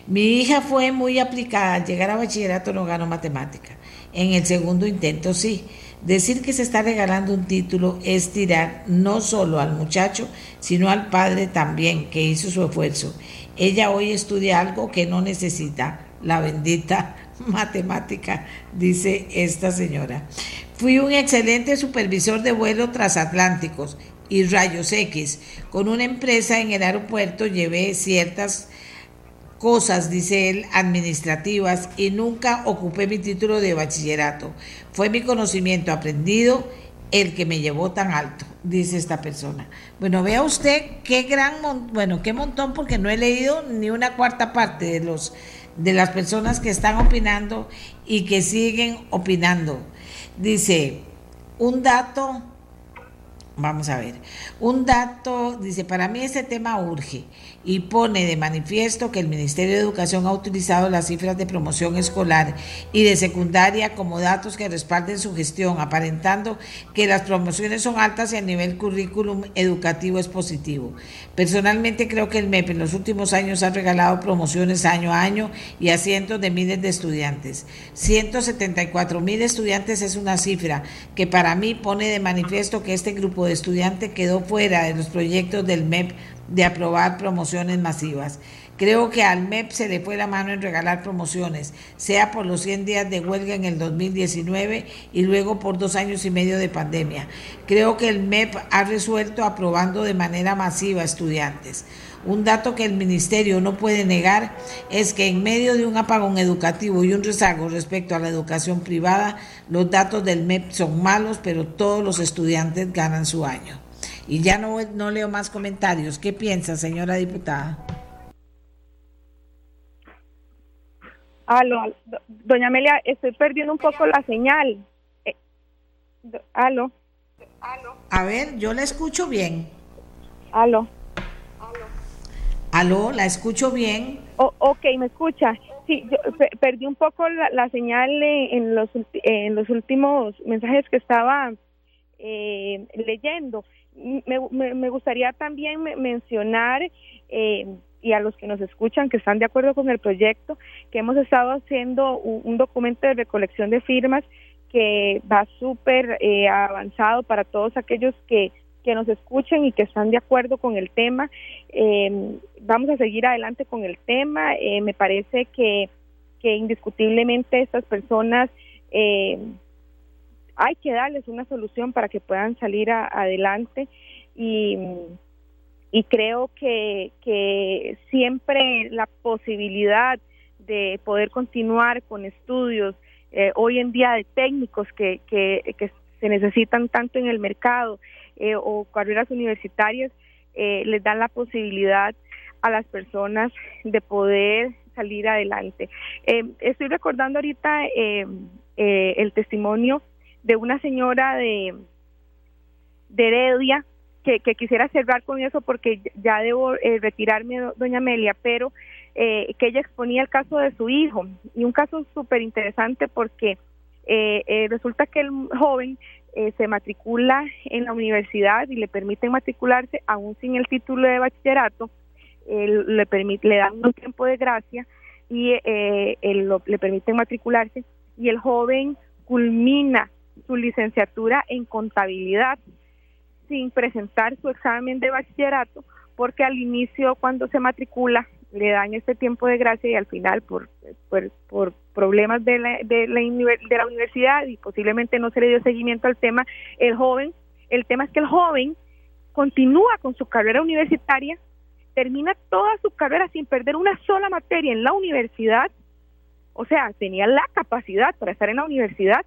S2: Mi hija fue muy aplicada, al llegar a bachillerato no ganó matemática. En el segundo intento sí. Decir que se está regalando un título es tirar no solo al muchacho, sino al padre también, que hizo su esfuerzo. Ella hoy estudia algo que no necesita, la bendita matemática, dice esta señora. Fui un excelente supervisor de vuelos transatlánticos y rayos X. Con una empresa en el aeropuerto llevé ciertas cosas, dice él, administrativas y nunca ocupé mi título de bachillerato. Fue mi conocimiento aprendido el que me llevó tan alto, dice esta persona. Bueno, vea usted qué gran, bueno, qué montón, porque no he leído ni una cuarta parte de los de las personas que están opinando y que siguen opinando. Dice, un dato, vamos a ver, un dato, dice, para mí este tema urge y pone de manifiesto que el Ministerio de Educación ha utilizado las cifras de promoción escolar y de secundaria como datos que respalden su gestión, aparentando que las promociones son altas y a nivel currículum educativo es positivo. Personalmente creo que el MEP en los últimos años ha regalado promociones año a año y a cientos de miles de estudiantes. 174 mil estudiantes es una cifra que para mí pone de manifiesto que este grupo de estudiantes quedó fuera de los proyectos del MEP de aprobar promociones masivas. Creo que al MEP se le fue la mano en regalar promociones, sea por los 100 días de huelga en el 2019 y luego por dos años y medio de pandemia. Creo que el MEP ha resuelto aprobando de manera masiva estudiantes. Un dato que el ministerio no puede negar es que en medio de un apagón educativo y un rezago respecto a la educación privada, los datos del MEP son malos, pero todos los estudiantes ganan su año. Y ya no, no leo más comentarios. ¿Qué piensa, señora diputada?
S3: Aló, doña Amelia, estoy perdiendo un poco la señal. Eh, aló.
S2: A ver, yo la escucho bien.
S3: Aló.
S2: Aló, la escucho bien.
S3: Oh, ok, me escucha. Sí, yo perdí un poco la, señal en los, en los últimos mensajes que estaba eh, leyendo. Me, me, gustaría también mencionar eh, y a los que nos escuchan que están de acuerdo con el proyecto, que hemos estado haciendo un, documento de recolección de firmas que va súper eh, avanzado para todos aquellos que, que nos escuchen y que están de acuerdo con el tema. Eh, vamos a seguir adelante con el tema. Eh, me parece que, que indiscutiblemente estas personas hay que darles una solución para que puedan salir adelante y creo que, que siempre la posibilidad de poder continuar con estudios eh, hoy en día de técnicos que, que, se necesitan tanto en el mercado eh, o carreras universitarias eh, les dan la posibilidad a las personas de poder salir adelante. estoy recordando ahorita el testimonio de una señora de, Heredia que, quisiera cerrar con eso porque ya debo eh, retirarme, doña Amelia, pero eh, que ella exponía el caso de su hijo. Y un caso súper interesante porque eh, resulta que el joven se matricula en la universidad y le permiten matricularse aún sin el título de bachillerato, le, permite, le dan un tiempo de gracia y le permiten matricularse y el joven culmina su licenciatura en contabilidad sin presentar su examen de bachillerato porque al inicio cuando se matricula le dan este tiempo de gracia y al final por, por, problemas de la, de, la, de la universidad y posiblemente no se le dio seguimiento al tema, el joven, el tema es que el joven continúa con su carrera universitaria, termina toda su carrera sin perder una sola materia en la universidad, o sea, tenía la capacidad para estar en la universidad,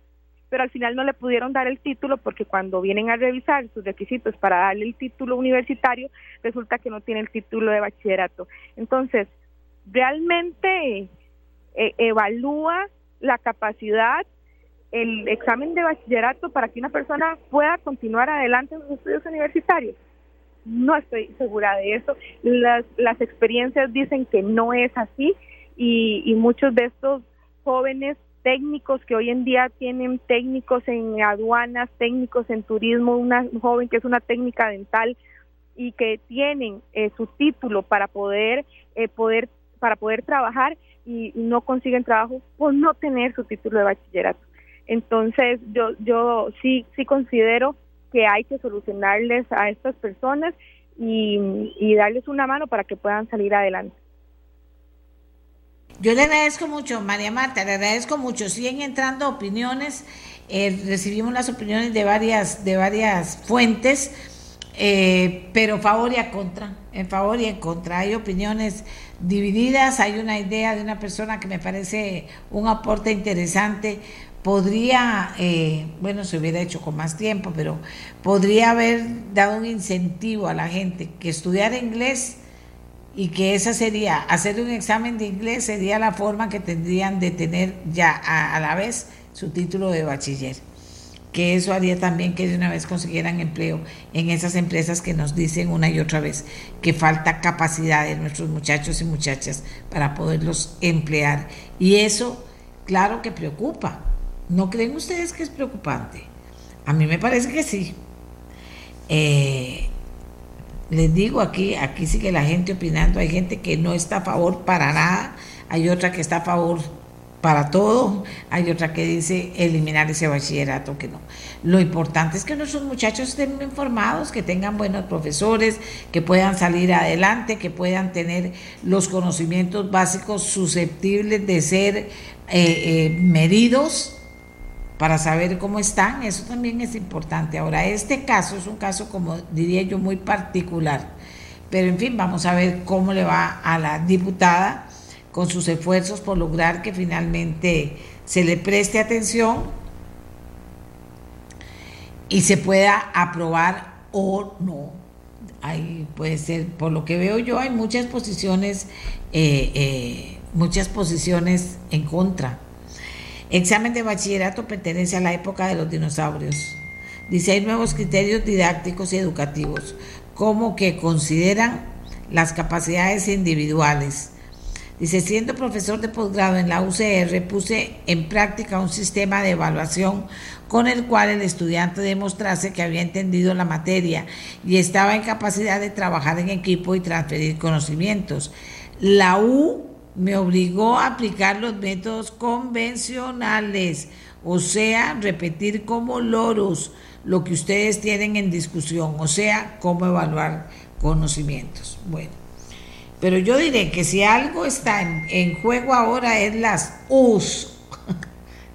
S3: pero al final no le pudieron dar el título porque cuando vienen a revisar sus requisitos para darle el título universitario, resulta que no tiene el título de bachillerato. Entonces, realmente eh, evalúa la capacidad el examen de bachillerato para que una persona pueda continuar adelante en sus estudios universitarios. No estoy segura de eso. Las, las experiencias dicen que no es así y, y muchos de estos jóvenes técnicos que hoy en día tienen técnicos en aduanas, técnicos en turismo, una joven que es una técnica dental y que tienen eh, su título para poder eh, poder para poder trabajar y, no consiguen trabajo por no tener su título de bachillerato. Entonces yo yo sí sí considero que hay que solucionarles a estas personas y darles una mano para que puedan salir adelante.
S2: Yo le agradezco mucho, María Marta, le agradezco mucho. Siguen entrando opiniones, eh, recibimos las opiniones de varias, de varias fuentes, eh, pero favor y a contra, en favor y en contra. Hay opiniones divididas, hay una idea de una persona que me parece un aporte interesante. Podría, eh, bueno, se hubiera hecho con más tiempo, pero podría haber dado un incentivo a la gente que estudiara inglés y que esa sería, hacer un examen de inglés sería la forma que tendrían de tener ya a, la vez su título de bachiller que eso haría también que de una vez consiguieran empleo en esas empresas que nos dicen una y otra vez que falta capacidad de nuestros muchachos y muchachas para poderlos emplear. Y eso, claro que preocupa. ¿No creen ustedes que es preocupante? A mí me parece que sí. Eh, les digo aquí, aquí sigue la gente opinando, hay gente que no está a favor para nada, hay otra que está a favor para todo, hay otra que dice eliminar ese bachillerato que no. Lo importante es que nuestros muchachos estén informados, que tengan buenos profesores, que puedan salir adelante, que puedan tener los conocimientos básicos susceptibles de ser eh, eh, medidos para saber cómo están, eso también es importante. Ahora, este caso es un caso, como diría yo, muy particular, pero en fin, vamos a ver cómo le va a la diputada con sus esfuerzos por lograr que finalmente se le preste atención y se pueda aprobar o no. Ahí puede ser, por lo que veo yo, hay muchas posiciones, eh, eh, muchas posiciones en contra. Examen de bachillerato pertenece a la época de los dinosaurios. Dice, hay nuevos criterios didácticos y educativos, como que consideran las capacidades individuales, Dice, siendo profesor de posgrado en la UCR, puse en práctica un sistema de evaluación con el cual el estudiante demostrase que había entendido la materia y estaba en capacidad de trabajar en equipo y transferir conocimientos. La U me obligó a aplicar los métodos convencionales, o sea, repetir como loros lo que ustedes tienen en discusión, o sea, cómo evaluar conocimientos. Bueno. Pero yo diré que si algo está en, juego ahora es las US,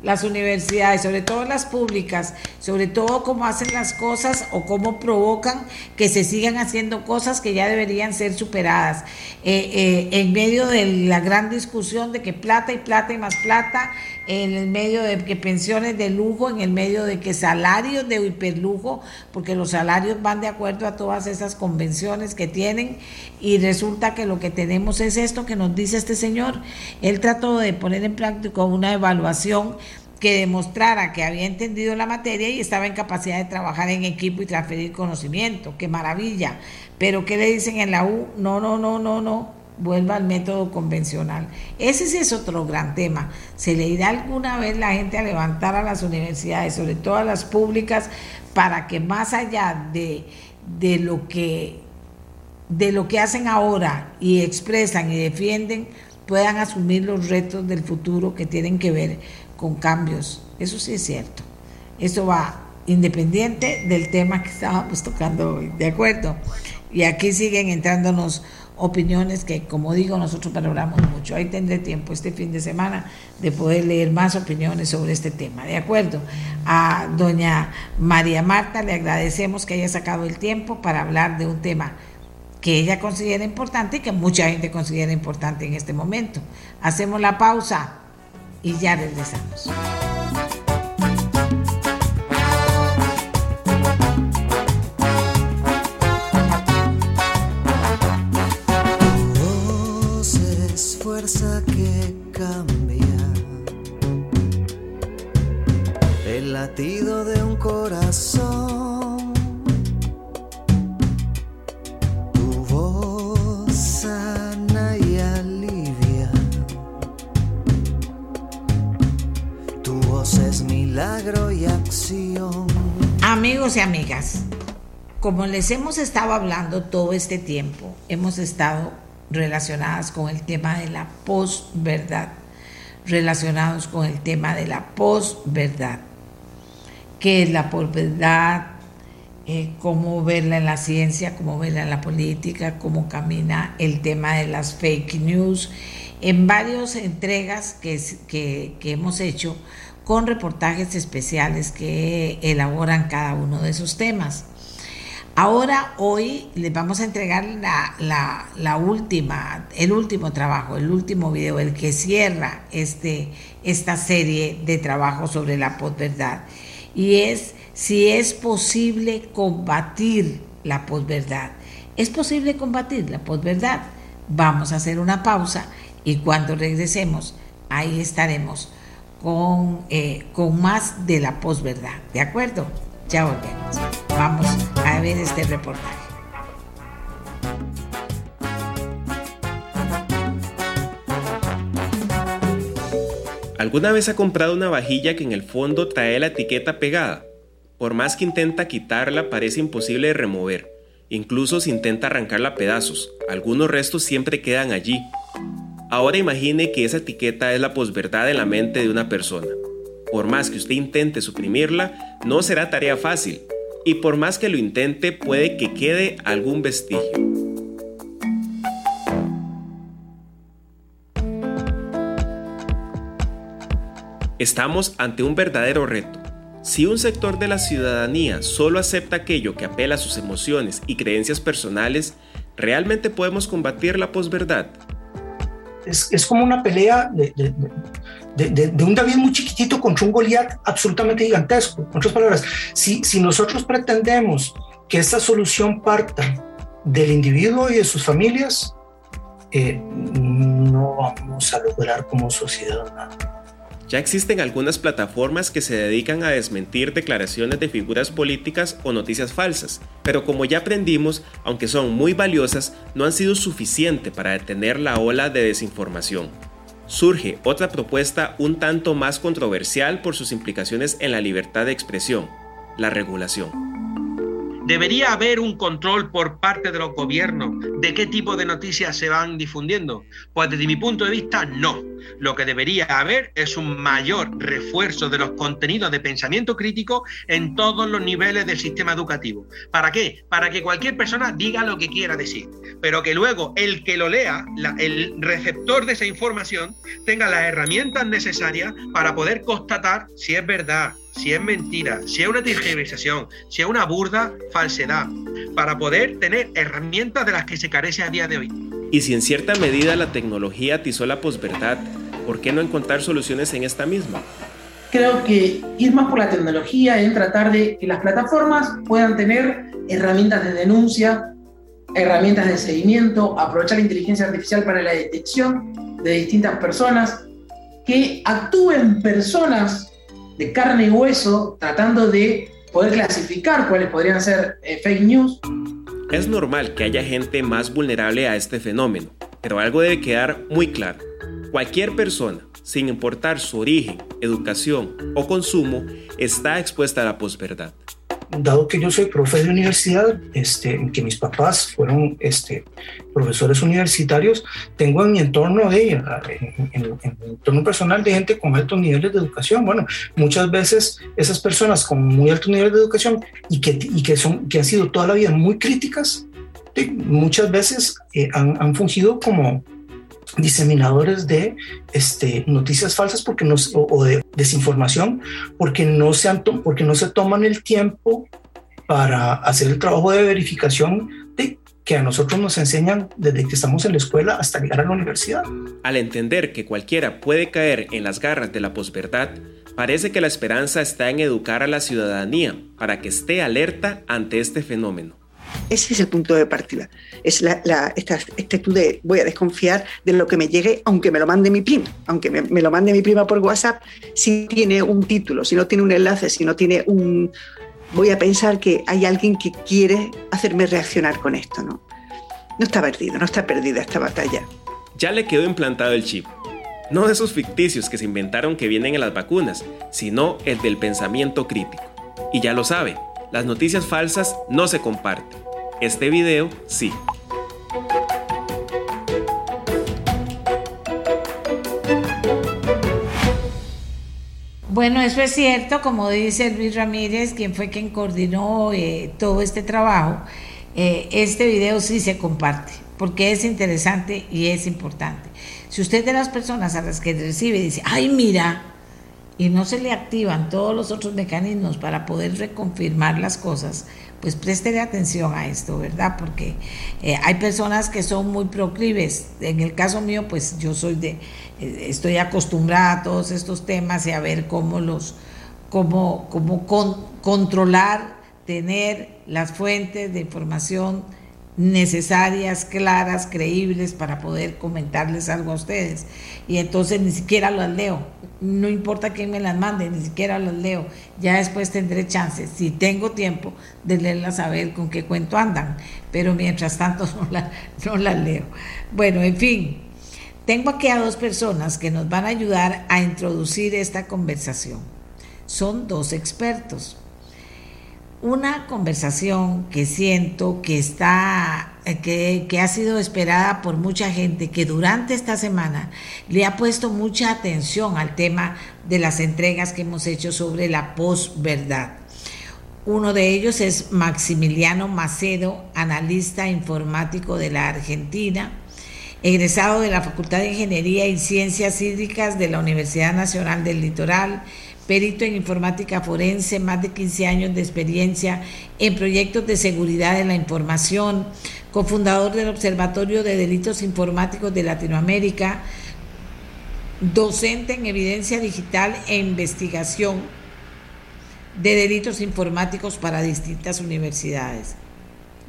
S2: las universidades, sobre todo las públicas, sobre todo cómo hacen las cosas o cómo provocan que se sigan haciendo cosas que ya deberían ser superadas. Eh, eh, en medio de la gran discusión de que plata y plata y más plata, en el medio de que pensiones de lujo, en el medio de que salarios de hiperlujo, porque los salarios van de acuerdo a todas esas convenciones que tienen y resulta que lo que tenemos es esto que nos dice este señor. Él trató de poner en práctica una evaluación que demostrara que había entendido la materia y estaba en capacidad de trabajar en equipo y transferir conocimiento. ¡Qué maravilla! Pero ¿qué le dicen en la U? No, no, no, no, no vuelva al método convencional. Ese es otro gran tema. ¿Se le irá alguna vez la gente a levantar a las universidades, sobre todo a las públicas, para que más allá de, de lo que de lo que hacen ahora y expresan y defienden, puedan asumir los retos del futuro que tienen que ver con cambios. Eso sí es cierto. Eso va independiente del tema que estábamos tocando hoy, ¿de acuerdo? Y aquí siguen entrándonos opiniones que, como digo, nosotros valoramos mucho. Ahí tendré tiempo este fin de semana de poder leer más opiniones sobre este tema. De acuerdo, a doña María Marta le agradecemos que haya sacado el tiempo para hablar de un tema que ella considera importante y que mucha gente considera importante en este momento. Hacemos la pausa y ya regresamos.
S4: Latido de un corazón. Tu voz sana y alivia. Tu voz es milagro y acción.
S2: Amigos y amigas, como les hemos estado hablando todo este tiempo, hemos estado relacionadas con el tema de la posverdad, relacionados con el tema de la posverdad. ¿Qué es la posverdad? Eh, cómo verla en la ciencia, cómo verla en la política, cómo camina el tema de las fake news, en varias entregas que, que, hemos hecho con reportajes especiales que elaboran cada uno de esos temas. Ahora, hoy les vamos a entregar la, última, el último trabajo, el último video, el que cierra este, esta serie de trabajo sobre la posverdad. Y es si es posible combatir la posverdad. ¿Es posible combatir la posverdad? Vamos a hacer una pausa y cuando regresemos, ahí estaremos con, eh, con más de la posverdad. ¿De acuerdo? Ya volvemos. Vamos a ver este reportaje.
S5: ¿Alguna vez ha comprado una vajilla que en el fondo trae la etiqueta pegada? Por más que intenta quitarla, parece imposible de remover. Incluso si intenta arrancarla a pedazos, algunos restos siempre quedan allí. Ahora imagine que esa etiqueta es la posverdad en la mente de una persona. Por más que usted intente suprimirla, no será tarea fácil, y por más que lo intente, puede que quede algún vestigio. Estamos ante un verdadero reto. Si un sector de la ciudadanía solo acepta aquello que apela a sus emociones y creencias personales, ¿realmente podemos combatir la posverdad?
S6: Es, como una pelea de, de, un David muy chiquitito contra un Goliat absolutamente gigantesco. En otras palabras, si, si nosotros pretendemos que esta solución parta del individuo y de sus familias, eh, no vamos a lograr como sociedad nada.
S5: Ya existen algunas plataformas que se dedican a desmentir declaraciones de figuras políticas o noticias falsas, pero como ya aprendimos, aunque son muy valiosas, no han sido suficiente para detener la ola de desinformación. Surge otra propuesta un tanto más controversial por sus implicaciones en la libertad de expresión, la regulación.
S7: ¿Debería haber un control por parte de los gobiernos de qué tipo de noticias se van difundiendo? Pues desde mi punto de vista, no. Lo que debería haber es un mayor refuerzo de los contenidos de pensamiento crítico en todos los niveles del sistema educativo. ¿Para qué? Para que cualquier persona diga lo que quiera decir, pero que luego el que lo lea, el receptor de esa información, tenga las herramientas necesarias para poder constatar si es verdad, si es mentira, si es una tergiversación, si es una burda falsedad, para poder tener herramientas de las que se carece a día de hoy.
S5: Y si en cierta medida la tecnología atizó la posverdad, ¿por qué no encontrar soluciones en esta misma?
S8: Creo que ir más por la tecnología en tratar de que las plataformas puedan tener herramientas de denuncia, herramientas de seguimiento, aprovechar la inteligencia artificial para la detección de distintas personas, que actúen personas de carne y hueso tratando de poder clasificar cuáles podrían ser eh, fake news.
S5: Es normal que haya gente más vulnerable a este fenómeno, pero algo debe quedar muy claro. Cualquier persona, sin importar su origen, educación o consumo, está expuesta a la posverdad
S6: dado que yo soy profe de universidad, este, que mis papás fueron este, profesores universitarios, tengo en mi entorno de ella, en, mi entorno personal de gente con altos niveles de educación. Bueno, muchas veces esas personas con muy altos niveles de educación y que, y que, son, que han sido toda la vida muy críticas, muchas veces eh, han, han fungido como, diseminadores de este, noticias falsas porque no, o, de desinformación porque no, se porque no se toman el tiempo para hacer el trabajo de verificación de que a nosotros nos enseñan desde que estamos en la escuela hasta llegar a la universidad.
S5: Al entender que cualquiera puede caer en las garras de la posverdad, parece que la esperanza está en educar a la ciudadanía para que esté alerta ante este fenómeno.
S9: Ese es el punto de partida. Es la, esta actitud de voy a desconfiar de lo que me llegue, aunque me lo mande mi prima, aunque me, lo mande mi prima por WhatsApp, si tiene un título, si no tiene un enlace, si no tiene un... Voy a pensar que hay alguien que quiere hacerme reaccionar con esto, ¿no? No está perdido, no está perdida esta batalla.
S5: Ya le quedó implantado el chip. No de esos ficticios que se inventaron que vienen en las vacunas, sino el del pensamiento crítico. Y ya lo sabe, las noticias falsas no se comparten. Este video sí.
S2: Bueno, eso es cierto, como dice Luis Ramírez, quien fue quien coordinó eh, todo este trabajo, eh, este video sí se comparte, porque es interesante y es importante. Si usted de las personas a las que recibe dice, ay, mira, y no se le activan todos los otros mecanismos para poder reconfirmar las cosas, pues préstele atención a esto, ¿verdad? Porque eh, hay personas que son muy proclives. En el caso mío, pues yo soy de, eh, estoy acostumbrada a todos estos temas y a ver cómo los, cómo, cómo controlar, tener las fuentes de información necesarias, claras, creíbles para poder comentarles algo a ustedes. Y entonces ni siquiera las leo. No importa quién me las mande, ni siquiera las leo. Ya después tendré chance, si tengo tiempo, de leerlas a ver con qué cuento andan. Pero mientras tanto no, no las leo. Bueno, en fin, tengo aquí a dos personas que nos van a ayudar a introducir esta conversación. Son dos expertos. Una conversación que siento que está, eh, que, que, ha sido esperada por mucha gente, que durante esta semana le ha puesto mucha atención al tema de las entregas que hemos hecho sobre la posverdad. Uno de ellos es Maximiliano Macedo, analista informático de la Argentina, egresado de la Facultad de Ingeniería y Ciencias Hídricas de la Universidad Nacional del Litoral, perito en informática forense, más de 15 años de experiencia en proyectos de seguridad de la información, cofundador del Observatorio de Delitos Informáticos de Latinoamérica, docente en evidencia digital e investigación de delitos informáticos para distintas universidades.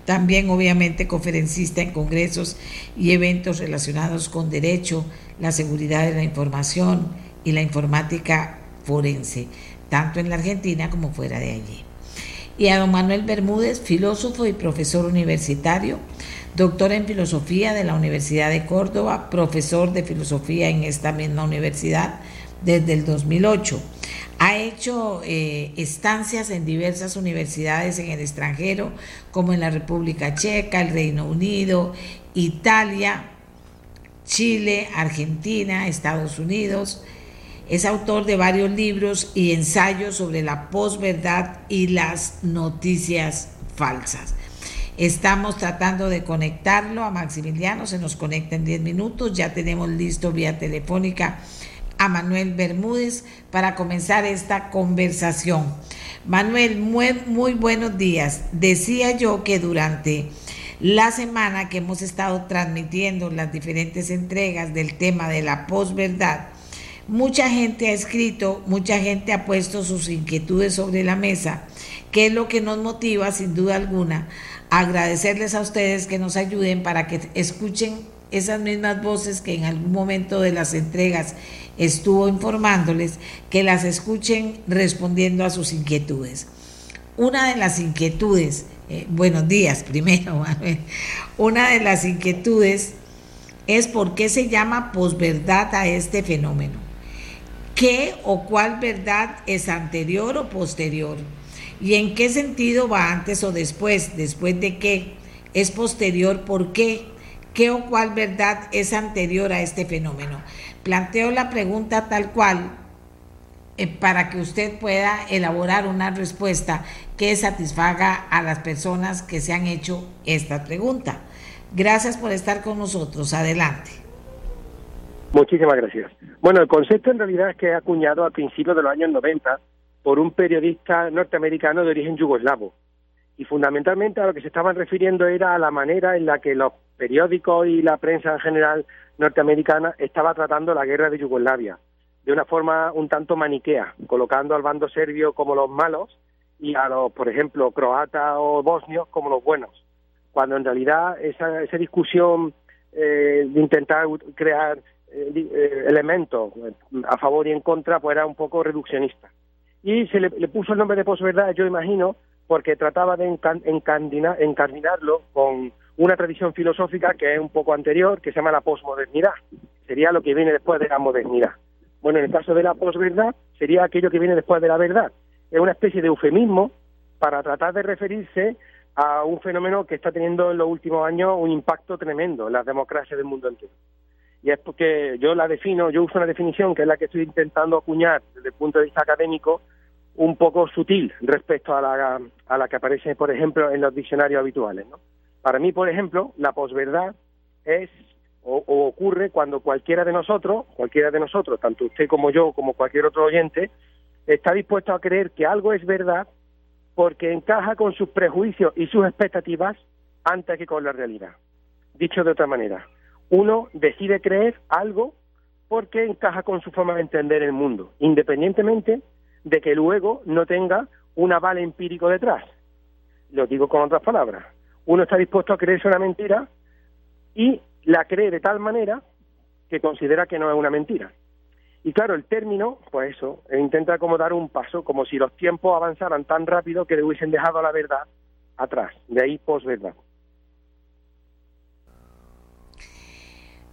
S2: También obviamente conferencista en congresos y eventos relacionados con derecho, la seguridad de la información y la informática forense, tanto en la Argentina como fuera de allí. Y a don Manuel Bermúdez, filósofo y profesor universitario, doctor en filosofía de la Universidad de Córdoba, profesor de filosofía en esta misma universidad desde el 2008. Ha hecho eh, estancias en diversas universidades en el extranjero, como en la República Checa, el Reino Unido, Italia, Chile, Argentina, Estados Unidos, es autor de varios libros y ensayos sobre la posverdad y las noticias falsas. Estamos tratando de conectarlo a Maximiliano, se nos conecta en 10 minutos, ya tenemos listo vía telefónica a Manuel Bermúdez para comenzar esta conversación. Manuel, muy, muy buenos días. Decía yo que durante la semana que hemos estado transmitiendo las diferentes entregas del tema de la posverdad, Mucha gente ha escrito, mucha gente ha puesto sus inquietudes sobre la mesa, que es lo que nos motiva, sin duda alguna, a agradecerles a ustedes que nos ayuden para que escuchen esas mismas voces que en algún momento de las entregas estuvo informándoles, que las escuchen respondiendo a sus inquietudes. Una de las inquietudes, eh, buenos días primero, una de las inquietudes es por qué se llama posverdad a este fenómeno qué o cuál verdad es anterior o posterior y en qué sentido va antes o después, después de qué, es posterior, por qué, qué o cuál verdad es anterior a este fenómeno. Planteo la pregunta tal cual eh, para que usted pueda elaborar una respuesta que satisfaga a las personas que se han hecho esta pregunta. Gracias por estar con nosotros. Adelante.
S10: Muchísimas gracias. Bueno, el concepto en realidad es que es acuñado a principios de los años 90 por un periodista norteamericano de origen yugoslavo. Y fundamentalmente a lo que se estaban refiriendo era a la manera en la que los periódicos y la prensa en general norteamericana estaba tratando la guerra de Yugoslavia, de una forma un tanto maniquea, colocando al bando serbio como los malos y a los, por ejemplo, croatas o bosnios como los buenos, cuando en realidad esa, esa discusión eh, de intentar crear eh, eh, elementos a favor y en contra, pues era un poco reduccionista. Y se le, puso el nombre de posverdad, yo imagino, porque trataba de encardinarlo con una tradición filosófica que es un poco anterior, que se llama la posmodernidad. Sería lo que viene después de la modernidad. Bueno, en el caso de la posverdad, sería aquello que viene después de la verdad. Es una especie de eufemismo para tratar de referirse a un fenómeno que está teniendo en los últimos años un impacto tremendo en las democracias del mundo entero y es porque yo la defino, yo uso una definición que es la que estoy intentando acuñar desde el punto de vista académico, un poco sutil respecto a la, a la que aparece, por ejemplo, en los diccionarios habituales. ¿no? Para mí, por ejemplo, la posverdad es o, o, ocurre cuando cualquiera de nosotros, cualquiera de nosotros, tanto usted como yo, como cualquier otro oyente, está dispuesto a creer que algo es verdad porque encaja con sus prejuicios y sus expectativas antes que con la realidad. Dicho de otra manera, uno decide creer algo porque encaja con su forma de entender el mundo, independientemente de que luego no tenga un aval empírico detrás. Lo digo con otras palabras. Uno está dispuesto a creerse una mentira y la cree de tal manera que considera que no es una mentira. Y claro, el término, pues eso, intenta como dar un paso, como si los tiempos avanzaran tan rápido que le hubiesen dejado la verdad atrás. De ahí posverdad.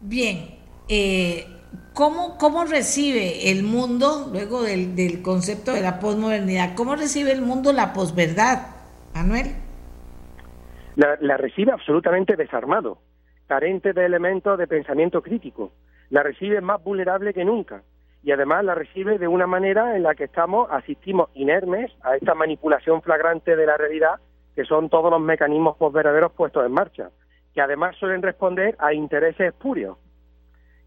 S2: Bien, eh, ¿cómo, ¿cómo, recibe el mundo, luego del, del, concepto de la posmodernidad, cómo recibe el mundo la posverdad? Manuel.
S10: La, la recibe absolutamente desarmado, carente de elementos de pensamiento crítico. La recibe más vulnerable que nunca y además la recibe de una manera en la que estamos, asistimos inermes a esta manipulación flagrante de la realidad, que son todos los mecanismos postveraderos puestos en marcha, que además suelen responder a intereses espurios.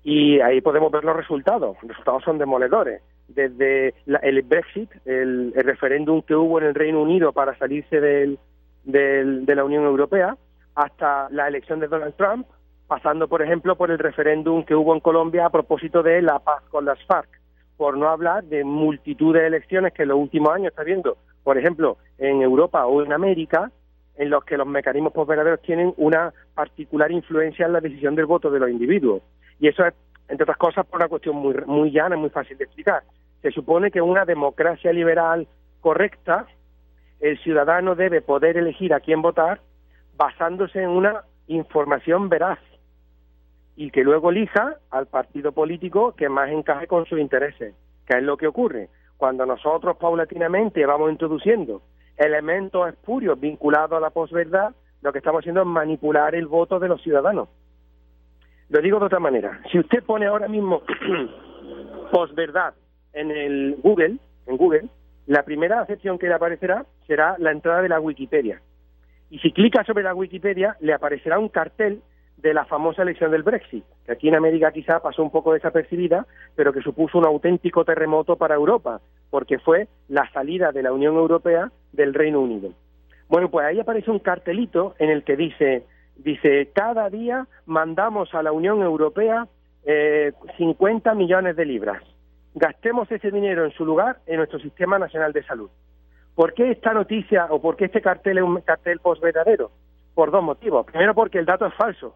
S10: Y ahí podemos ver los resultados. Los resultados son demoledores. Desde el Brexit, el, referéndum que hubo en el Reino Unido para salirse del, de la Unión Europea, hasta la elección de Donald Trump, pasando, por ejemplo, por el referéndum que hubo en Colombia a propósito de la paz con las FARC, por no hablar de multitud de elecciones que en los últimos años está viendo, por ejemplo, en Europa o en América, en los que los mecanismos postveraderos tienen una particular influencia en la decisión del voto de los individuos. Y eso es, entre otras cosas, por una cuestión muy, muy llana, muy fácil de explicar. Se supone que una democracia liberal correcta, el ciudadano debe poder elegir a quién votar basándose en una información veraz y que luego elija al partido político que más encaje con sus intereses. ¿Qué es lo que ocurre? Cuando nosotros paulatinamente vamos introduciendo elementos espurios vinculados a la posverdad, lo que estamos haciendo es manipular el voto de los ciudadanos. Lo digo de otra manera. Si usted pone ahora mismo posverdad en el Google, en Google, la primera acepción que le aparecerá será la entrada de la Wikipedia. Y si clica sobre la Wikipedia, le aparecerá un cartel de la famosa elección del Brexit, que aquí en América quizá pasó un poco desapercibida, pero que supuso un auténtico terremoto para Europa, porque fue la salida de la Unión Europea del Reino Unido. Bueno, pues ahí aparece un cartelito en el que dice, dice, cada día mandamos a la Unión Europea eh, 50 millones de libras. Gastemos ese dinero en su lugar en nuestro Sistema Nacional de Salud. ¿Por qué esta noticia o por qué este cartel es un cartel post-verdadero? Por dos motivos. Primero, porque el dato es falso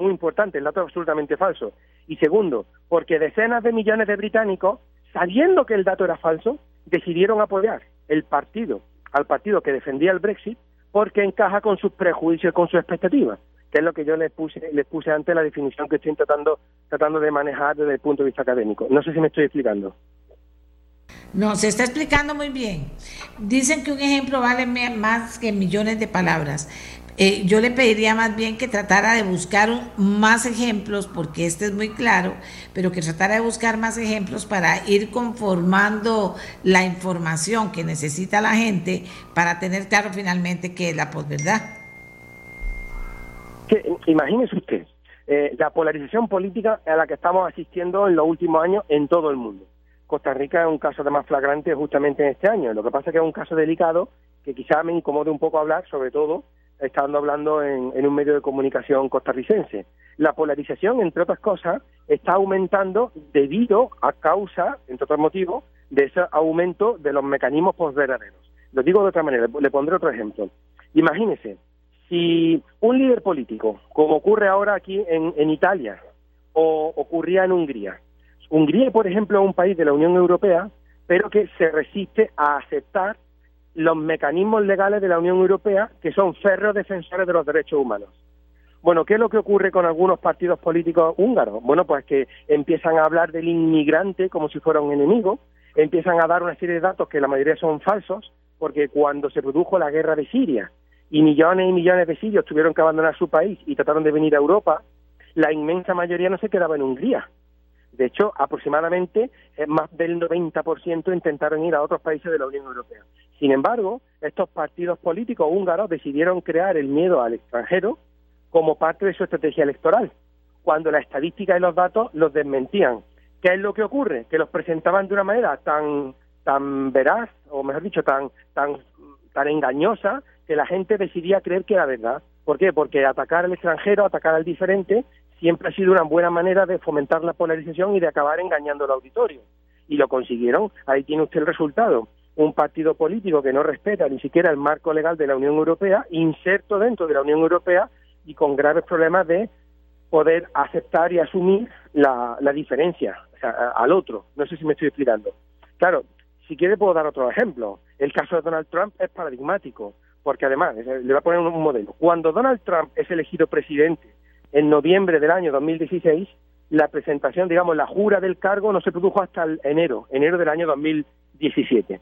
S10: muy importante, el dato es absolutamente falso. Y segundo, porque decenas de millones de británicos, sabiendo que el dato era falso, decidieron apoyar el partido, al partido que defendía el Brexit, porque encaja con sus prejuicios, con sus expectativas, que es lo que yo les puse, les puse antes la definición que estoy tratando, tratando de manejar desde el punto de vista académico. No sé si me estoy explicando.
S2: No, se está explicando muy bien. Dicen que un ejemplo vale más que millones de palabras. Eh, yo le pediría más bien que tratara de buscar más ejemplos, porque este es muy claro, pero que tratara de buscar más ejemplos para ir conformando la información que necesita la gente para tener claro finalmente qué es la posverdad.
S10: Imagínese usted eh, la polarización política a la que estamos asistiendo en los últimos años en todo el mundo. Costa Rica es un caso de más flagrante justamente en este año. Lo que pasa es que es un caso delicado que quizá me incomode un poco hablar, sobre todo estando hablando en, un medio de comunicación costarricense. La polarización, entre otras cosas, está aumentando debido a causa, entre otros motivos, de ese aumento de los mecanismos postveraderos. Lo digo de otra manera, le pondré otro ejemplo. Imagínese, si un líder político, como ocurre ahora aquí en, en Italia o ocurría en Hungría, Hungría, por ejemplo, es un país de la Unión Europea, pero que se resiste a aceptar los mecanismos legales de la Unión Europea que son férreos defensores de los derechos humanos. Bueno, ¿qué es lo que ocurre con algunos partidos políticos húngaros? Bueno, pues que empiezan a hablar del inmigrante como si fuera un enemigo, empiezan a dar una serie de datos que la mayoría son falsos, porque cuando se produjo la guerra de Siria y millones y millones de sirios tuvieron que abandonar su país y trataron de venir a Europa, la inmensa mayoría no se quedaba en Hungría, de hecho, aproximadamente eh, más del 90% intentaron ir a otros países de la Unión Europea. Sin embargo, estos partidos políticos húngaros decidieron crear el miedo al extranjero como parte de su estrategia electoral, cuando la estadística y los datos los desmentían. ¿Qué es lo que ocurre? Que los presentaban de una manera tan tan veraz, o mejor dicho, tan tan tan engañosa que la gente decidía creer que era verdad. ¿Por qué? Porque atacar al extranjero, atacar al diferente, siempre ha sido una buena manera de fomentar la polarización y de acabar engañando al auditorio. Y lo consiguieron. Ahí tiene usted el resultado. Un partido político que no respeta ni siquiera el marco legal de la Unión Europea, inserto dentro de la Unión Europea y con graves problemas de poder aceptar y asumir la, diferencia al otro. No sé si me estoy explicando. Claro, si quiere puedo dar otro ejemplo. El caso de Donald Trump es paradigmático, porque además, le voy a poner un modelo. Cuando Donald Trump es elegido presidente en noviembre del año 2016, la presentación, digamos, la jura del cargo no se produjo hasta el enero, enero del año 2017.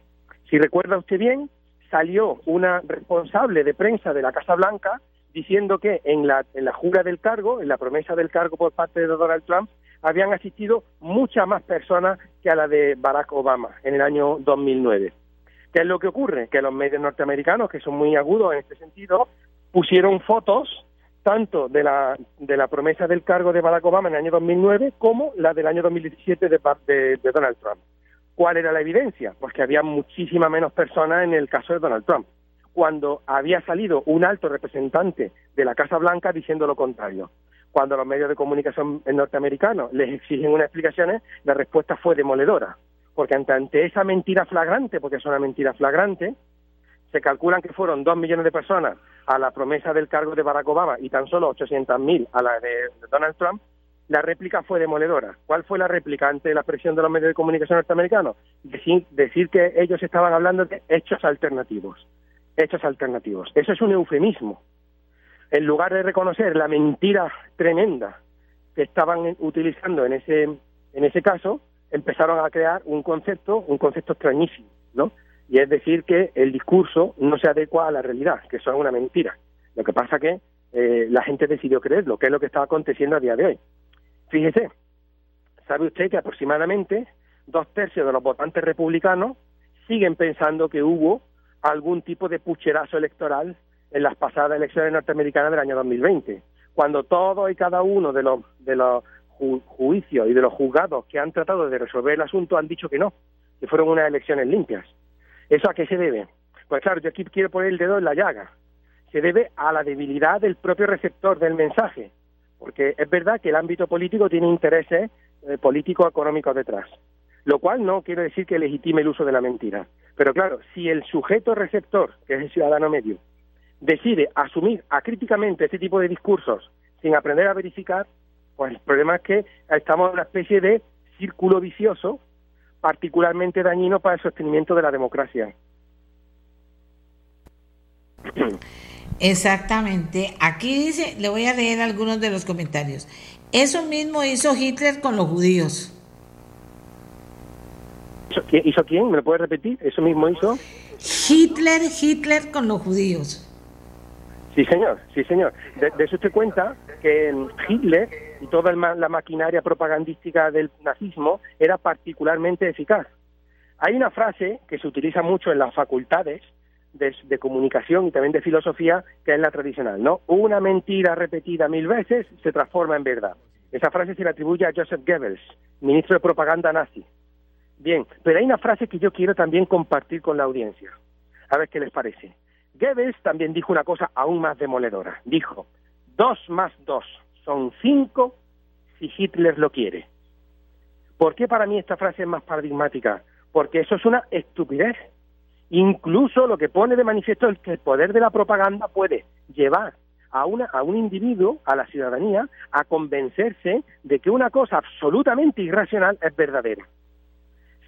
S10: Si recuerda usted bien, salió una responsable de prensa de la Casa Blanca diciendo que en la, en la jura del cargo, en la promesa del cargo por parte de Donald Trump, habían asistido muchas más personas que a la de Barack Obama en el año 2009. ¿Qué es lo que ocurre? Que los medios norteamericanos, que son muy agudos en este sentido, pusieron fotos tanto de la, de la promesa del cargo de Barack Obama en el año 2009 como la del año 2017 de, de, de Donald Trump. ¿Cuál era la evidencia? Pues que había muchísima menos personas en el caso de Donald Trump, cuando había salido un alto representante de la Casa Blanca diciendo lo contrario. Cuando los medios de comunicación norteamericanos les exigen unas explicaciones, la respuesta fue demoledora, porque ante, esa mentira flagrante, porque es una mentira flagrante, se calculan que fueron dos millones de personas a la promesa del cargo de Barack Obama y tan solo 800.000 a la de Donald Trump, la réplica fue demoledora. ¿Cuál fue la réplica ante la presión de los medios de comunicación norteamericanos? Decir, decir que ellos estaban hablando de hechos alternativos. Hechos alternativos. Eso es un eufemismo. En lugar de reconocer la mentira tremenda que estaban utilizando en ese, en ese caso, empezaron a crear un concepto, un concepto extrañísimo, ¿no? Y es decir que el discurso no se adecua a la realidad, que eso es una mentira. Lo que pasa que eh, la gente decidió creerlo, que es lo que está aconteciendo a día de hoy. Fíjese, sabe usted que aproximadamente dos tercios de los votantes republicanos siguen pensando que hubo algún tipo de pucherazo electoral en las pasadas elecciones norteamericanas del año 2020, cuando todos y cada uno de los, de los juicios y de los juzgados que han tratado de resolver el asunto han dicho que no, que fueron unas elecciones limpias. ¿Eso a qué se debe? Pues claro, yo aquí quiero poner el dedo en la llaga. Se debe a la debilidad del propio receptor del mensaje, porque es verdad que el ámbito político tiene intereses eh, políticos económicos detrás, lo cual no quiere decir que legitime el uso de la mentira. Pero claro, si el sujeto receptor, que es el ciudadano medio, decide asumir acríticamente este tipo de discursos sin aprender a verificar, pues el problema es que estamos en una especie de círculo vicioso particularmente dañino para el sostenimiento de la democracia.
S2: Exactamente. Aquí dice, le voy a leer algunos de los comentarios. Eso mismo hizo Hitler con los judíos.
S10: ¿Hizo quién? ¿Me lo puede repetir? ¿Eso mismo hizo?
S2: Hitler, Hitler con los judíos.
S10: Sí, señor, sí, señor. De, eso usted cuenta que Hitler y toda la maquinaria propagandística del nazismo era particularmente eficaz. Hay una frase que se utiliza mucho en las facultades de, comunicación y también de filosofía, que es la tradicional, ¿no? Una mentira repetida mil veces se transforma en verdad. Esa frase se le atribuye a Joseph Goebbels, ministro de propaganda nazi. Bien, pero hay una frase que yo quiero también compartir con la audiencia. A ver qué les parece. Goebbels también dijo una cosa aún más demoledora. Dijo, dos más dos son cinco si Hitler lo quiere. ¿Por qué para mí esta frase es más paradigmática? Porque eso es una estupidez. Incluso lo que pone de manifiesto es que el poder de la propaganda puede llevar a, una, a un individuo, a la ciudadanía, a convencerse de que una cosa absolutamente irracional es verdadera.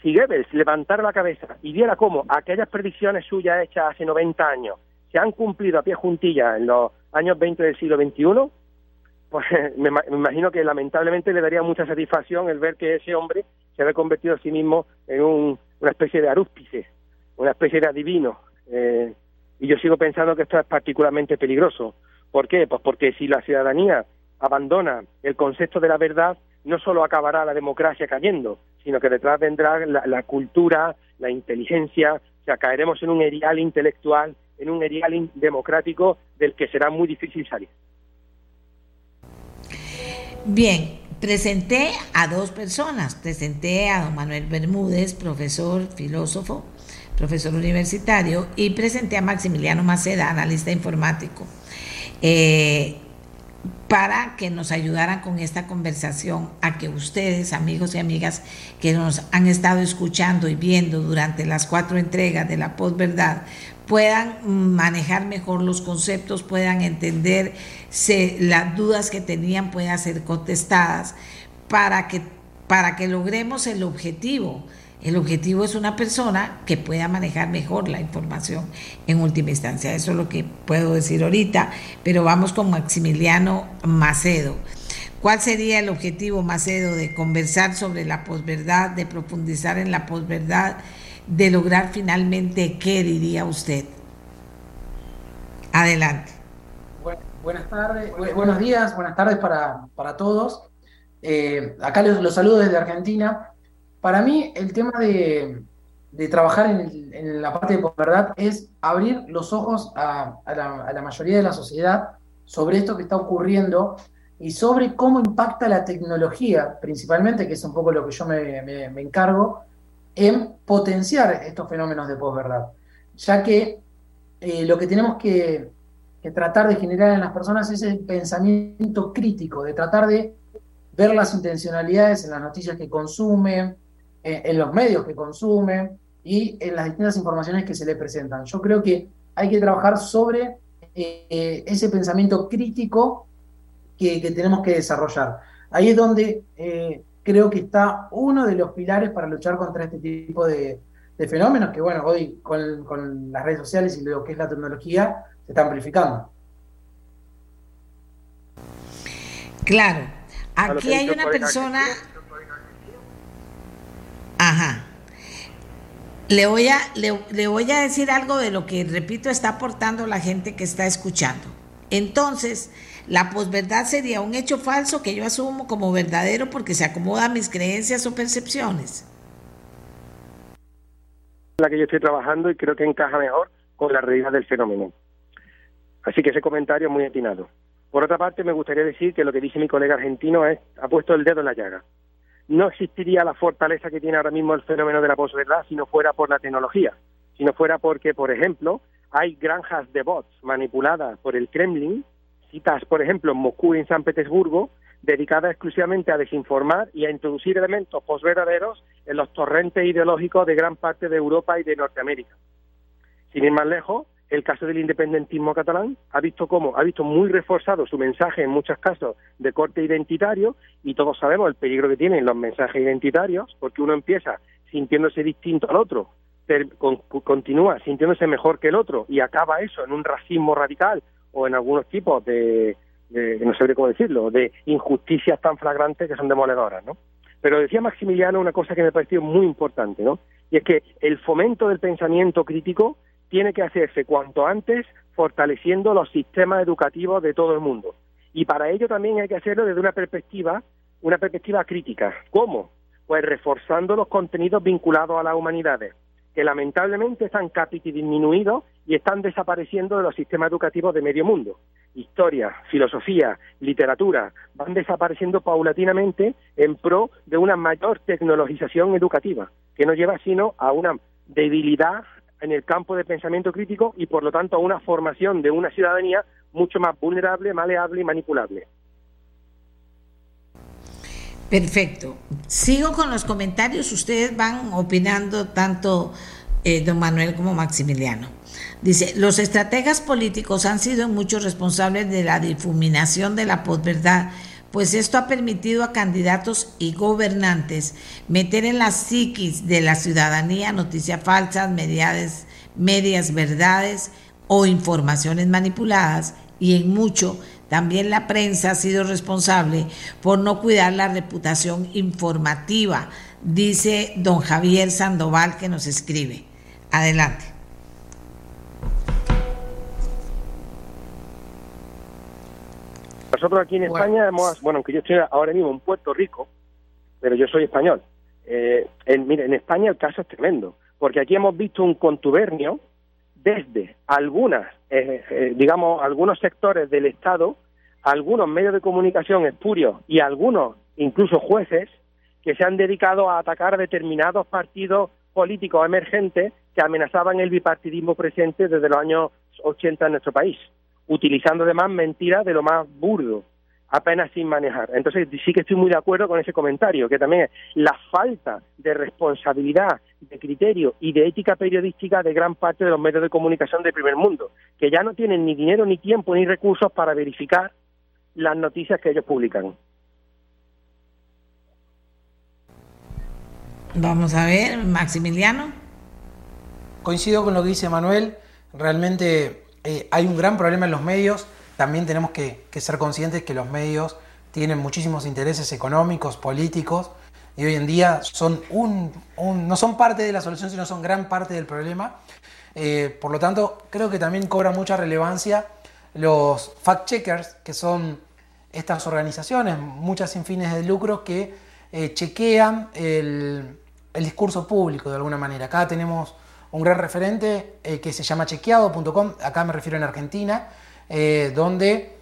S10: Si Goebbels levantara la cabeza y viera cómo aquellas predicciones suyas hechas hace 90 años se han cumplido a pie juntilla en los años 20 del siglo XXI, pues me, imagino que lamentablemente le daría mucha satisfacción el ver que ese hombre se había convertido a sí mismo en una especie de arúspice, una especie de adivino. Eh, y yo sigo pensando que esto es particularmente peligroso. ¿Por qué? Pues porque si la ciudadanía abandona el concepto de la verdad, no solo acabará la democracia cayendo, sino que detrás vendrá la, cultura, la inteligencia, o sea, caeremos en un erial intelectual, en un erial democrático del que será muy difícil salir.
S2: Bien, presenté a dos personas. Presenté a don Manuel Bermúdez, profesor, filósofo, profesor universitario, y presenté a Maximiliano Maceda, analista informático. Eh, para que nos ayudaran con esta conversación, a que ustedes, amigos y amigas que nos han estado escuchando y viendo durante las cuatro entregas de la posverdad, puedan manejar mejor los conceptos, puedan entender las dudas que tenían puedan ser contestadas para que, para que logremos el objetivo. El objetivo es una persona que pueda manejar mejor la información en última instancia. Eso es lo que puedo decir ahorita, pero vamos con Maximiliano Macedo. ¿Cuál sería el objetivo, Macedo, de conversar sobre la posverdad, de profundizar en la posverdad? De lograr finalmente qué diría usted. Adelante.
S8: buenas tardes, buenos días, buenas tardes para, todos. Eh, acá los, saludo desde Argentina. Para mí el tema de, trabajar en, la parte de verdad es abrir los ojos a, la, mayoría de la sociedad sobre esto que está ocurriendo y sobre cómo impacta la tecnología, principalmente, que es un poco lo que yo me, encargo, en potenciar estos fenómenos de posverdad. Ya que eh, lo que tenemos que, tratar de generar en las personas es el pensamiento crítico, de tratar de ver las intencionalidades en las noticias que consumen, eh, en los medios que consumen y en las distintas informaciones que se le presentan. Yo creo que hay que trabajar sobre eh, ese pensamiento crítico que, tenemos que desarrollar. Ahí es donde creo que está uno de los pilares para luchar contra este tipo de, de fenómenos que, bueno, hoy con, las redes sociales y lo que es la tecnología se está amplificando.
S2: Claro, aquí hay una persona... Ajá. Le voy, a, le, voy a decir algo de lo que, repito, está aportando la gente que está escuchando. Entonces, la posverdad sería un hecho falso que yo asumo como verdadero porque se acomoda a mis creencias o percepciones
S10: la que yo estoy trabajando y creo que encaja mejor con la realidad del fenómeno. Así que ese comentario es muy atinado. Por otra parte, me gustaría decir que lo que dice mi colega argentino es, ha puesto el dedo en la llaga. No existiría la fortaleza que tiene ahora mismo el fenómeno de la posverdad si no fuera por la tecnología, si no fuera porque, por ejemplo, hay granjas de bots manipuladas por el Kremlin, citas, por ejemplo, en Moscú y en San Petersburgo, dedicada exclusivamente a desinformar y a introducir elementos posverdaderos en los torrentes ideológicos de gran parte de Europa y de Norteamérica. Sin ir más lejos, el caso del independentismo catalán ha visto cómo ha visto muy reforzado su mensaje en muchos casos de corte identitario y todos sabemos el peligro que tienen los mensajes identitarios porque uno empieza sintiéndose distinto al otro, continúa sintiéndose mejor que el otro y acaba eso en un racismo radical o en algunos tipos de, no sé cómo decirlo, de injusticias tan flagrantes que son demoledoras, ¿no? Pero decía Maximiliano una cosa que me pareció muy importante, ¿no? Y es que el fomento del pensamiento crítico tiene que hacerse cuanto antes fortaleciendo los sistemas educativos de todo el mundo. Y para ello también hay que hacerlo desde una perspectiva, una perspectiva crítica. ¿Cómo? Pues reforzando los contenidos vinculados a las humanidades, que lamentablemente están capiti disminuidos y están desapareciendo de los sistemas educativos de medio mundo. Historia, filosofía, literatura van desapareciendo paulatinamente en pro de una mayor tecnologización educativa, que no lleva sino a una debilidad en el campo de pensamiento crítico y por lo tanto a una formación de una ciudadanía mucho más vulnerable, maleable y manipulable.
S2: Perfecto. Sigo con los comentarios. Ustedes van opinando tanto eh, don Manuel como Maximiliano. Dice, los estrategas políticos han sido muchos responsables de la difuminación de la posverdad, pues esto ha permitido a candidatos y gobernantes meter en la psiquis de la ciudadanía noticias falsas, medias, medias verdades o informaciones manipuladas y en mucho también la prensa ha sido responsable por no cuidar la reputación informativa, dice don Javier Sandoval que nos escribe. Adelante.
S10: Nosotros aquí en España hemos, bueno, aunque yo estoy ahora mismo en Puerto Rico, pero yo soy español. Eh, en, mire, en España el caso es tremendo, porque aquí hemos visto un contubernio desde algunas, eh, eh, digamos, algunos sectores del Estado, algunos medios de comunicación espurios y algunos, incluso jueces, que se han dedicado a atacar determinados partidos políticos emergentes que amenazaban el bipartidismo presente desde los años 80 en nuestro país, utilizando además mentiras de lo más burdo apenas sin manejar. Entonces sí que estoy muy de acuerdo con ese comentario, que también es la falta de responsabilidad, de criterio y de ética periodística de gran parte de los medios de comunicación del primer mundo, que ya no tienen ni dinero, ni tiempo, ni recursos para verificar las noticias que ellos publican.
S2: Vamos a ver, Maximiliano.
S8: Coincido con lo que dice Manuel, realmente eh, hay un gran problema en los medios también tenemos que, ser conscientes que los medios tienen muchísimos intereses económicos, políticos, y hoy en día son un, no son parte de la solución, sino son gran parte del problema. Eh, por lo tanto, creo que también cobra mucha relevancia los fact-checkers, que son estas organizaciones, muchas sin fines de lucro, que eh, chequean el, discurso público de alguna manera. Acá tenemos un gran referente eh, que se llama chequeado.com, acá me refiero en Argentina, donde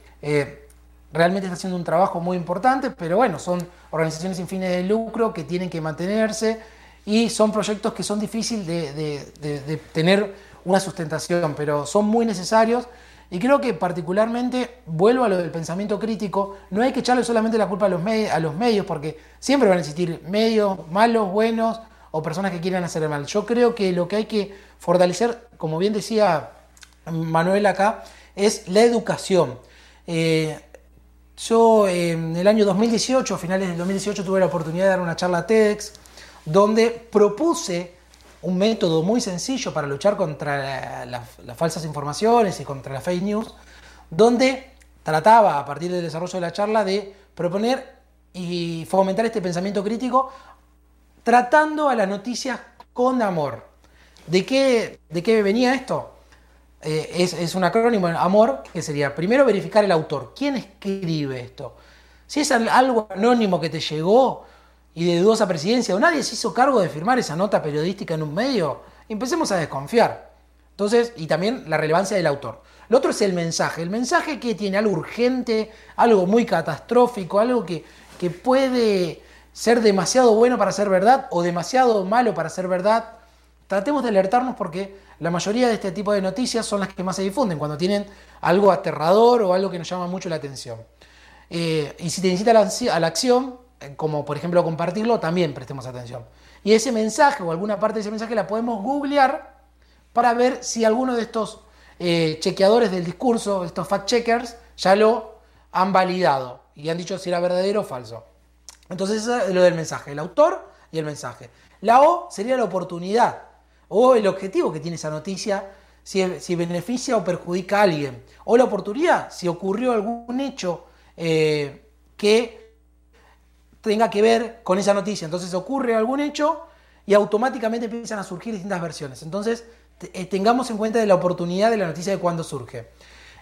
S8: realmente está haciendo un trabajo muy importante, pero bueno, son organizaciones sin fines de lucro que tienen que mantenerse y son proyectos que son difíciles de, tener una sustentación, pero son muy necesarios. Y creo que particularmente, vuelvo a lo del pensamiento crítico, no hay que echarle solamente la culpa a los, a los medios, porque siempre van a existir medios malos, buenos o personas que quieran hacer el mal. Yo creo que lo que hay que fortalecer, como bien decía Manuel acá, es la educación. Eh, yo en el año 2018, a finales del 2018, tuve la oportunidad de dar una charla TEDx donde propuse un método muy sencillo para luchar contra las falsas informaciones y contra la fake news, donde trataba a partir del desarrollo de la charla de proponer y fomentar este pensamiento crítico tratando a las noticias con amor. ¿De qué, de qué venía esto? Eh, es, un acrónimo, amor, que sería primero verificar el autor. ¿Quién escribe esto? Si es algo anónimo que te llegó y de dudosa presidencia, o nadie se hizo cargo de firmar esa nota periodística en un medio, empecemos a desconfiar. Entonces, y también la relevancia del autor. Lo otro es el mensaje. El mensaje que tiene algo urgente, algo muy catastrófico, algo que, que puede ser demasiado bueno para ser verdad o demasiado malo para ser verdad. Tratemos de alertarnos porque la mayoría de este tipo de noticias son las que más se difunden, cuando tienen algo aterrador o algo que nos llama mucho la atención. Eh, y si te incita a la, acción, eh, como por ejemplo compartirlo, también prestemos atención. Y ese mensaje o alguna parte de ese mensaje la podemos googlear para ver si alguno de estos eh, chequeadores del discurso, estos fact-checkers, ya lo han validado y han dicho si era verdadero o falso. Entonces eso es lo del mensaje, el autor y el mensaje. La O sería la oportunidad o el objetivo que tiene esa noticia, si, beneficia o perjudica a alguien, o la oportunidad, si ocurrió algún hecho eh, que tenga que ver con esa noticia. Entonces ocurre algún hecho y automáticamente empiezan a surgir distintas versiones. Entonces eh, tengamos en cuenta de la oportunidad de la noticia de cuando surge.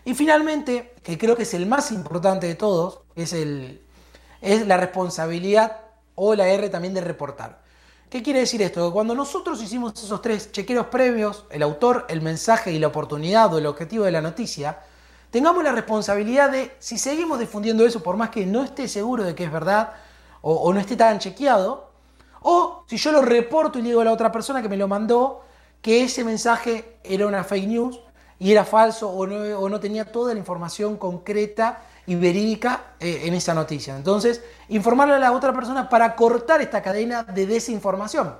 S8: Y finalmente, que creo que es el más importante de todos, es, el, es la responsabilidad o la R también de reportar. ¿Qué quiere decir esto? Que cuando nosotros hicimos esos tres chequeros previos, el autor, el mensaje y la oportunidad o el objetivo de la noticia, tengamos la responsabilidad de, si seguimos difundiendo eso, por más que no esté seguro de que es verdad o, no esté tan chequeado, o si yo lo reporto y le digo a la otra persona que me lo mandó que ese mensaje era una fake news y era falso o no tenía toda la información concreta y verídica eh, en esa noticia. Entonces, informarle a la otra persona para cortar esta cadena de desinformación.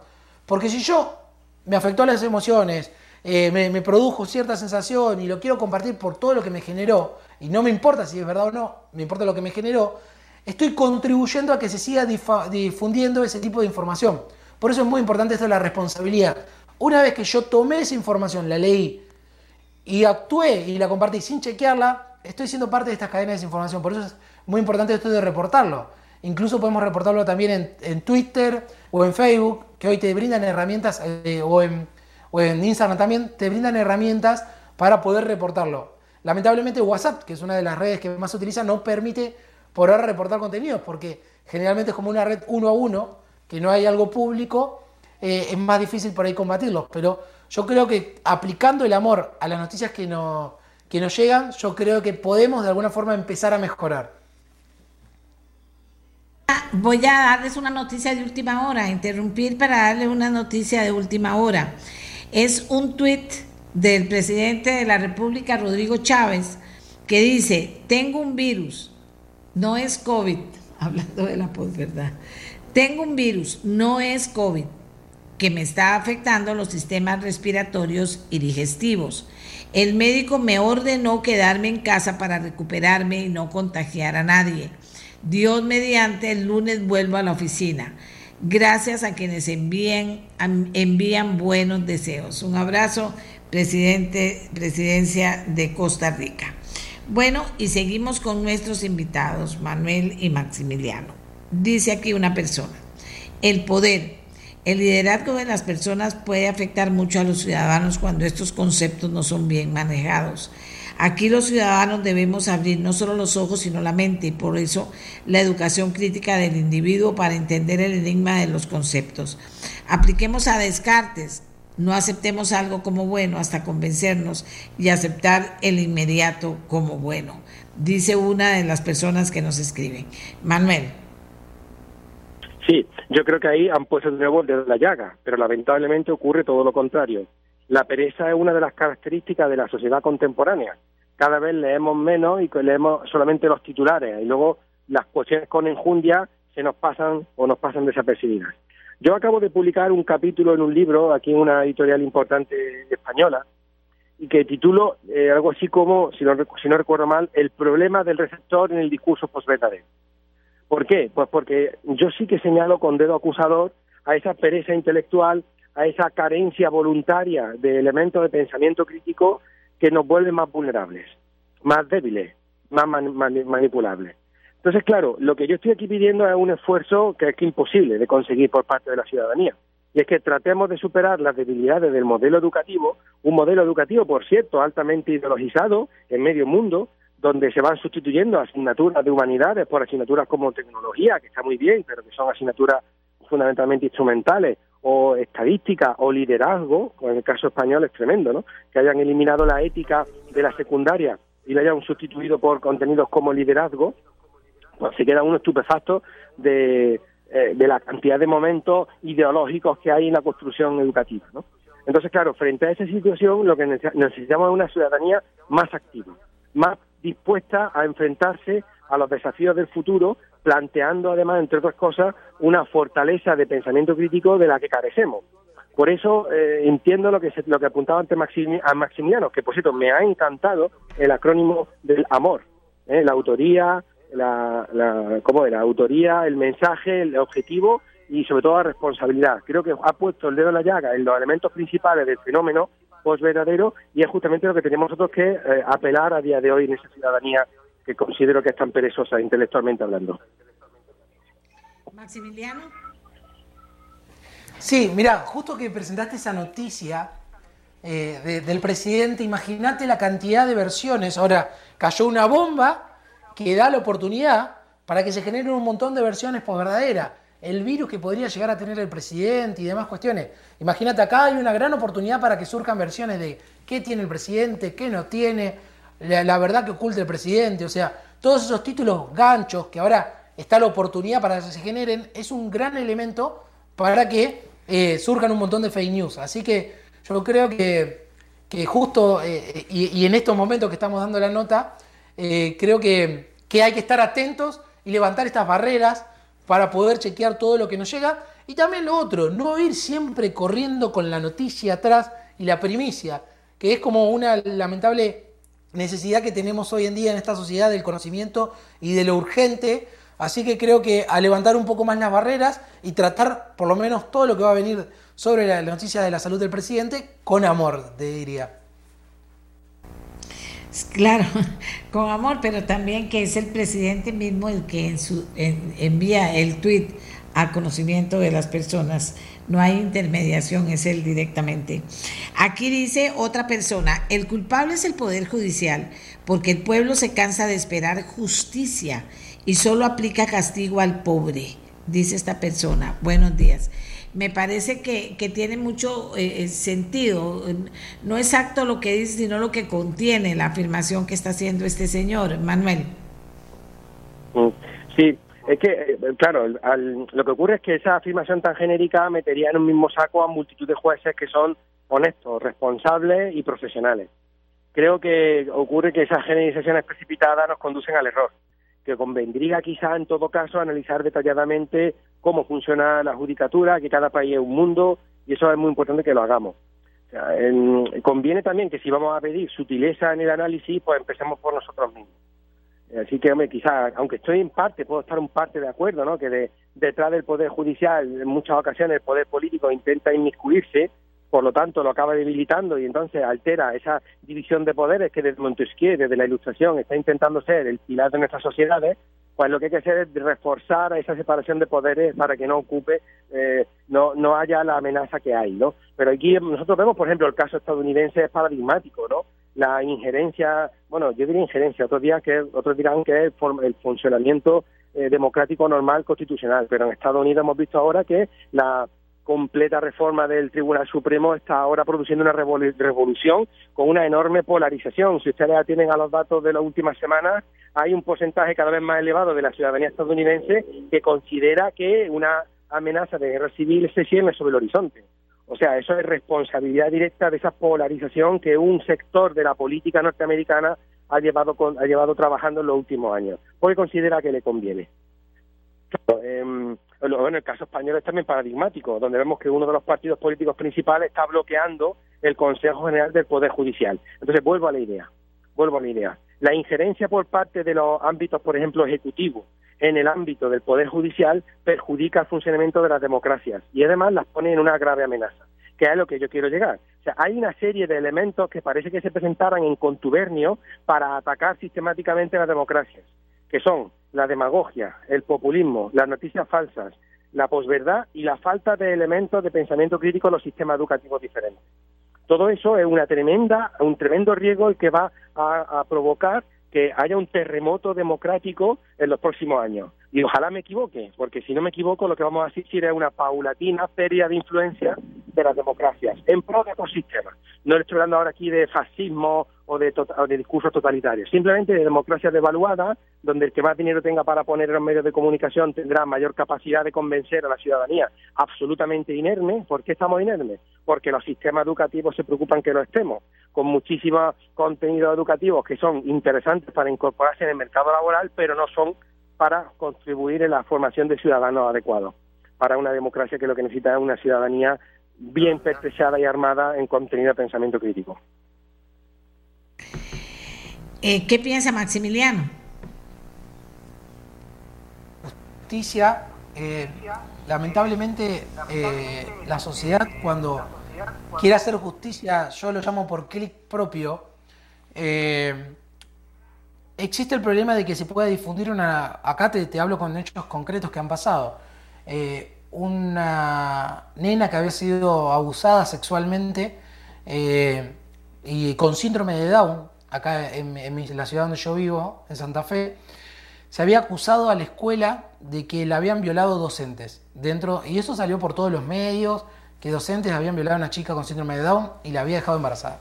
S8: Porque si yo me afectó las emociones, eh, me, produjo cierta sensación y lo quiero compartir por todo lo que me generó, y no me importa si es verdad o no, me importa lo que me generó, estoy contribuyendo a que se siga difundiendo ese tipo de información. Por eso es muy importante esto de la responsabilidad. Una vez que yo tomé esa información, la leí y actué y la compartí sin chequearla, estoy siendo parte de estas cadenas de desinformación, por eso es muy importante esto de reportarlo. Incluso podemos reportarlo también en, Twitter o en Facebook, que hoy te brindan herramientas, eh, o, en, Instagram también, te brindan herramientas para poder reportarlo. Lamentablemente WhatsApp, que es una de las redes que más se utiliza, no permite poder reportar contenidos, porque generalmente es como una red uno a uno, que no hay algo público, eh, es más difícil por ahí combatirlos. Pero yo creo que aplicando el amor a las noticias que nos que nos llegan, yo creo que podemos de alguna forma empezar a mejorar.
S2: Voy a darles una noticia de última hora, interrumpir para darles una noticia de última hora. Es un tuit del presidente de la República, Rodrigo Chávez, que dice, tengo un virus, no es COVID, hablando de la posverdad, tengo un virus, no es COVID, que me está afectando los sistemas respiratorios y digestivos. El médico me ordenó quedarme en casa para recuperarme y no contagiar a nadie. Dios mediante, el lunes vuelvo a la oficina. Gracias a quienes envían, envían buenos deseos. Un abrazo, presidente, presidencia de Costa Rica. Bueno, y seguimos con nuestros invitados, Manuel y Maximiliano. Dice aquí una persona, El poder. El liderazgo de las personas puede afectar mucho a los ciudadanos cuando estos conceptos no son bien manejados. Aquí los ciudadanos debemos abrir no solo los ojos, sino la mente, y por eso la educación crítica del individuo para entender el enigma de los conceptos. Apliquemos a Descartes, no aceptemos algo como bueno hasta convencernos y aceptar el inmediato como bueno, dice una de las personas que nos escriben. Manuel.
S10: Yo creo que ahí han puesto el dedo en la llaga, pero lamentablemente ocurre todo lo contrario. La pereza es una de las características de la sociedad contemporánea. Cada vez leemos menos y leemos solamente los titulares y luego las cuestiones con enjundia se nos pasan o nos pasan desapercibidas. Yo acabo de publicar un capítulo en un libro, aquí en una editorial importante española, y que titulo eh, algo así como, si no, si no recuerdo mal, el problema del receptor en el discurso posverdadero. ¿Por qué? Pues porque yo sí que señalo con dedo acusador a esa pereza intelectual, a esa carencia voluntaria de elementos de pensamiento crítico que nos vuelven más vulnerables, más débiles, más manipulables. Entonces, claro, lo que yo estoy aquí pidiendo es un esfuerzo que es imposible de conseguir por parte de la ciudadanía. Y es que tratemos de superar las debilidades del modelo educativo, un modelo educativo, por cierto, altamente ideologizado en medio mundo, donde se van sustituyendo asignaturas de humanidades por asignaturas como tecnología, que está muy bien, pero que son asignaturas fundamentalmente instrumentales, o estadística o liderazgo, en el caso español es tremendo, ¿no? Que hayan eliminado la ética de la secundaria y la hayan sustituido por contenidos como liderazgo, pues se queda uno estupefacto de, eh, de la cantidad de momentos ideológicos que hay en la construcción educativa, ¿no? Entonces, claro, frente a esa situación, lo que necesitamos es una ciudadanía más activa, más dispuesta a enfrentarse a los desafíos del futuro, planteando además, entre otras cosas, una fortaleza de pensamiento crítico de la que carecemos. Por eso eh, entiendo lo que lo que apuntaba antes Maximiliano, que por cierto me ha encantado el acrónimo del amor, ¿eh? la autoría, la, la, ¿cómo era? autoría, el mensaje, el objetivo y sobre todo la responsabilidad. Creo que ha puesto el dedo en la llaga en los elementos principales del fenómeno posverdadero y es justamente lo que tenemos nosotros que eh, apelar a día de hoy en esa ciudadanía que considero que es tan perezosa intelectualmente hablando.
S2: Maximiliano.
S8: Sí, mira, justo que presentaste esa noticia eh, del presidente, imagínate la cantidad de versiones. Ahora, cayó una bomba que da la oportunidad para que se generen un montón de versiones por verdadera. El virus que podría llegar a tener el presidente y demás cuestiones. Imagínate, acá hay una gran oportunidad para que surjan versiones de qué tiene el presidente, qué no tiene la, verdad que oculta el presidente, o sea, todos esos títulos ganchos que ahora está la oportunidad para que se generen, es un gran elemento para que eh, surjan un montón de fake news. Así que yo creo que, justo, eh, y, en estos momentos que estamos dando la nota, eh, creo que hay que estar atentos y levantar estas barreras para poder chequear todo lo que nos llega. Y también lo otro, no ir siempre corriendo con la noticia atrás y la primicia, que es como una lamentable necesidad que tenemos hoy en día en esta sociedad del conocimiento y de lo urgente. Así que creo que a levantar un poco más las barreras y tratar por lo menos todo lo que va a venir sobre la noticia de la salud del presidente con amor, te diría.
S2: Claro, con amor, pero también que es el presidente mismo el que en su, envía el tuit a conocimiento de las personas no hay intermediación, es él directamente. Aquí dice otra persona, el culpable es el Poder Judicial, porque el pueblo se cansa de esperar justicia y solo aplica castigo al pobre, dice esta persona. Buenos días. Me parece que, tiene mucho eh, eh, sentido, no exacto lo que dice, sino lo que contiene la afirmación que está haciendo este señor, Manuel.
S10: Mm, sí, es que, eh, claro, lo que ocurre es que esa afirmación tan genérica metería en un mismo saco a multitud de jueces que son honestos, responsables y profesionales. Creo que ocurre que esas generalizaciones precipitadas nos conducen al error, que convendría quizá en todo caso analizar detalladamente cómo funciona la judicatura, que cada país es un mundo y eso es muy importante que lo hagamos. conviene también que si vamos a pedir sutileza en el análisis, pues empecemos por nosotros mismos. Así que, hombre, quizás, aunque estoy en parte, puedo estar un parte de acuerdo, ¿no? Que detrás del Poder Judicial, en muchas ocasiones, el Poder Político intenta inmiscuirse, por lo tanto, lo acaba debilitando y entonces altera esa división de poderes que desde Montesquieu, desde la Ilustración, está intentando ser el pilar de nuestras sociedades, pues lo que hay que hacer es reforzar esa separación de poderes para que no ocupe, eh, no, no haya la amenaza que hay, ¿no? Pero aquí nosotros vemos, por ejemplo, el caso estadounidense es paradigmático, ¿no? La injerencia, bueno, yo diría injerencia, otros días que otros dirán que es el funcionamiento eh, democrático normal constitucional, pero en Estados Unidos hemos visto ahora que la completa reforma del Tribunal Supremo está ahora produciendo una revolución con una enorme polarización. Si ustedes atienden a los datos de las últimas semanas, hay un porcentaje cada vez más elevado de la ciudadanía estadounidense que considera que una amenaza de guerra civil se cierne sobre el horizonte. O sea, eso es responsabilidad directa de esa polarización que un sector de la política norteamericana ha llevado, ha llevado trabajando en los últimos años, porque considera que le conviene. Em, bueno, el caso español es también paradigmático, donde vemos que uno de los partidos políticos principales está bloqueando el Consejo General del Poder Judicial. Entonces, vuelvo a la idea, vuelvo a la idea. La injerencia por parte de los ámbitos, por ejemplo, ejecutivos, en el ámbito del Poder Judicial perjudica el funcionamiento de las democracias y además las pone en una grave amenaza, que es a lo que yo quiero llegar. O sea, hay una serie de elementos que parece que se presentaran en contubernio para atacar sistemáticamente las democracias, que son la demagogia, el populismo, las noticias falsas, la posverdad y la falta de elementos de pensamiento crítico en los sistemas educativos diferentes. Todo eso es una tremenda, un tremendo riesgo que va a provocar que haya un terremoto democrático en los próximos años. Y ojalá me equivoque, porque si no me equivoco, lo que vamos a asistir es una paulatina feria de influencia de las democracias en pro de ecosistemas. No estoy hablando ahora aquí de fascismo o de, de discursos totalitarios, simplemente de democracias devaluadas, donde el que más dinero tenga para poner en los medios de comunicación tendrá mayor capacidad de convencer a la ciudadanía absolutamente inerme. ¿Por qué estamos inermes? Porque los sistemas educativos se preocupan que lo estemos, con muchísimos contenidos educativos que son interesantes para incorporarse en el mercado laboral, pero no son para contribuir en la formación de ciudadanos adecuados para una democracia que lo que necesita es una ciudadanía bien pertrechada y armada en contenido de pensamiento crítico.
S2: Eh, ¿Qué piensa Maximiliano?
S8: Justicia, eh, lamentablemente eh, la sociedad cuando quiere hacer justicia, yo lo llamo por clic propio, existe el problema de que se pueda difundir una... Acá te, hablo con hechos concretos que han pasado. Eh, una nena que había sido abusada sexualmente eh, y con síndrome de Down, acá en, la ciudad donde yo vivo, en Santa Fe, se había acusado a la escuela de que la habían violado docentes. Dentro, y eso salió por todos los medios, que docentes habían violado a una chica con síndrome de Down y la había dejado embarazada.